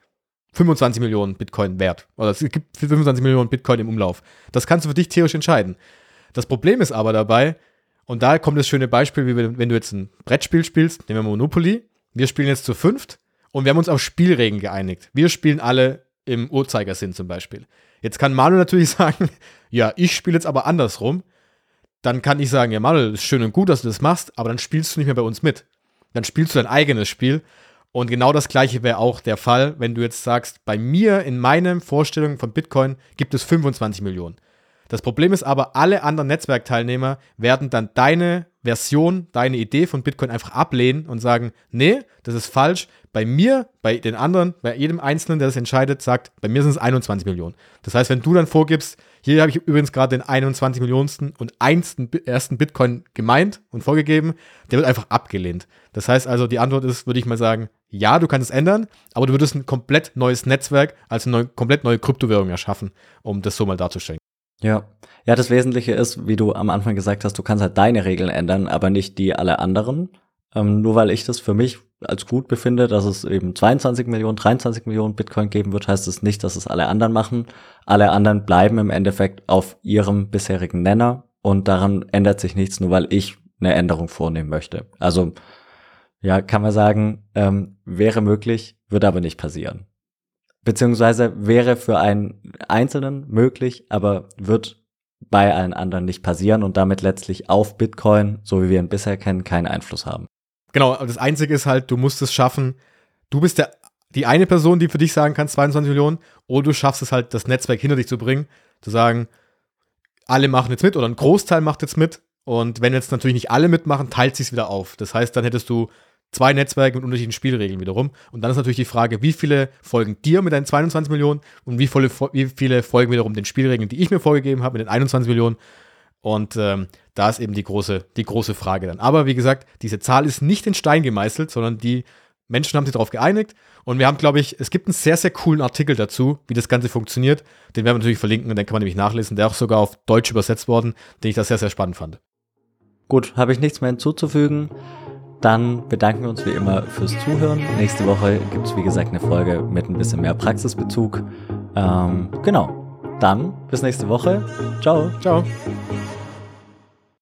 25 Millionen Bitcoin wert. Oder es gibt 25 Millionen Bitcoin im Umlauf. Das kannst du für dich theoretisch entscheiden. Das Problem ist aber dabei, und da kommt das schöne Beispiel, wie wenn du jetzt ein Brettspiel spielst, nehmen wir Monopoly. Wir spielen jetzt zu fünft und wir haben uns auf Spielregeln geeinigt. Wir spielen alle im Uhrzeigersinn zum Beispiel. Jetzt kann Manuel natürlich sagen, ja, ich spiele jetzt aber andersrum. Dann kann ich sagen, ja, Manuel, ist schön und gut, dass du das machst, aber dann spielst du nicht mehr bei uns mit. Dann spielst du dein eigenes Spiel. Und genau das gleiche wäre auch der Fall, wenn du jetzt sagst, bei mir in meinen Vorstellungen von Bitcoin gibt es 25 Millionen. Das Problem ist aber, alle anderen Netzwerkteilnehmer werden dann deine Version, deine Idee von Bitcoin einfach ablehnen und sagen, nee, das ist falsch. Bei mir, bei den anderen, bei jedem Einzelnen, der das entscheidet, sagt, bei mir sind es 21 Millionen. Das heißt, wenn du dann vorgibst, hier habe ich übrigens gerade den 21 Millionensten und einsten, ersten Bitcoin gemeint und vorgegeben, der wird einfach abgelehnt. Das heißt also, die Antwort ist, würde ich mal sagen, ja, du kannst es ändern, aber du würdest ein komplett neues Netzwerk, also eine komplett neue Kryptowährung erschaffen, um das so mal darzustellen. Ja. Ja, das Wesentliche ist, wie du am Anfang gesagt hast, du kannst halt deine Regeln ändern, aber nicht die aller anderen. Ähm, nur weil ich das für mich als gut befinde, dass es eben 22 Millionen, 23 Millionen Bitcoin geben wird, heißt es nicht, dass es alle anderen machen. Alle anderen bleiben im Endeffekt auf ihrem bisherigen Nenner und daran ändert sich nichts, nur weil ich eine Änderung vornehmen möchte. Also ja, kann man sagen, ähm, wäre möglich, würde aber nicht passieren. Beziehungsweise wäre für einen Einzelnen möglich, aber wird bei allen anderen nicht passieren und damit letztlich auf Bitcoin, so wie wir ihn bisher kennen, keinen Einfluss haben. Genau, das Einzige ist halt, du musst es schaffen, du bist der, die eine Person, die für dich sagen kann, 22 Millionen, oder du schaffst es halt, das Netzwerk hinter dich zu bringen, zu sagen, alle machen jetzt mit oder ein Großteil macht jetzt mit. Und wenn jetzt natürlich nicht alle mitmachen, teilt sich wieder auf. Das heißt, dann hättest du zwei Netzwerke mit unterschiedlichen Spielregeln wiederum. Und dann ist natürlich die Frage, wie viele folgen dir mit deinen 22 Millionen und wie viele, wie viele folgen wiederum den Spielregeln, die ich mir vorgegeben habe mit den 21 Millionen. Und ähm, da ist eben die große, die große Frage dann. Aber wie gesagt, diese Zahl ist nicht in Stein gemeißelt, sondern die Menschen haben sich darauf geeinigt. Und wir haben, glaube ich, es gibt einen sehr, sehr coolen Artikel dazu, wie das Ganze funktioniert. Den werden wir natürlich verlinken und den kann man nämlich nachlesen. Der ist auch sogar auf Deutsch übersetzt worden, den ich da sehr, sehr spannend fand. Gut, habe ich nichts mehr hinzuzufügen. Dann bedanken wir uns wie immer fürs Zuhören. Nächste Woche gibt es, wie gesagt, eine Folge mit ein bisschen mehr Praxisbezug. Ähm, genau. Dann bis nächste Woche. Ciao. Ciao.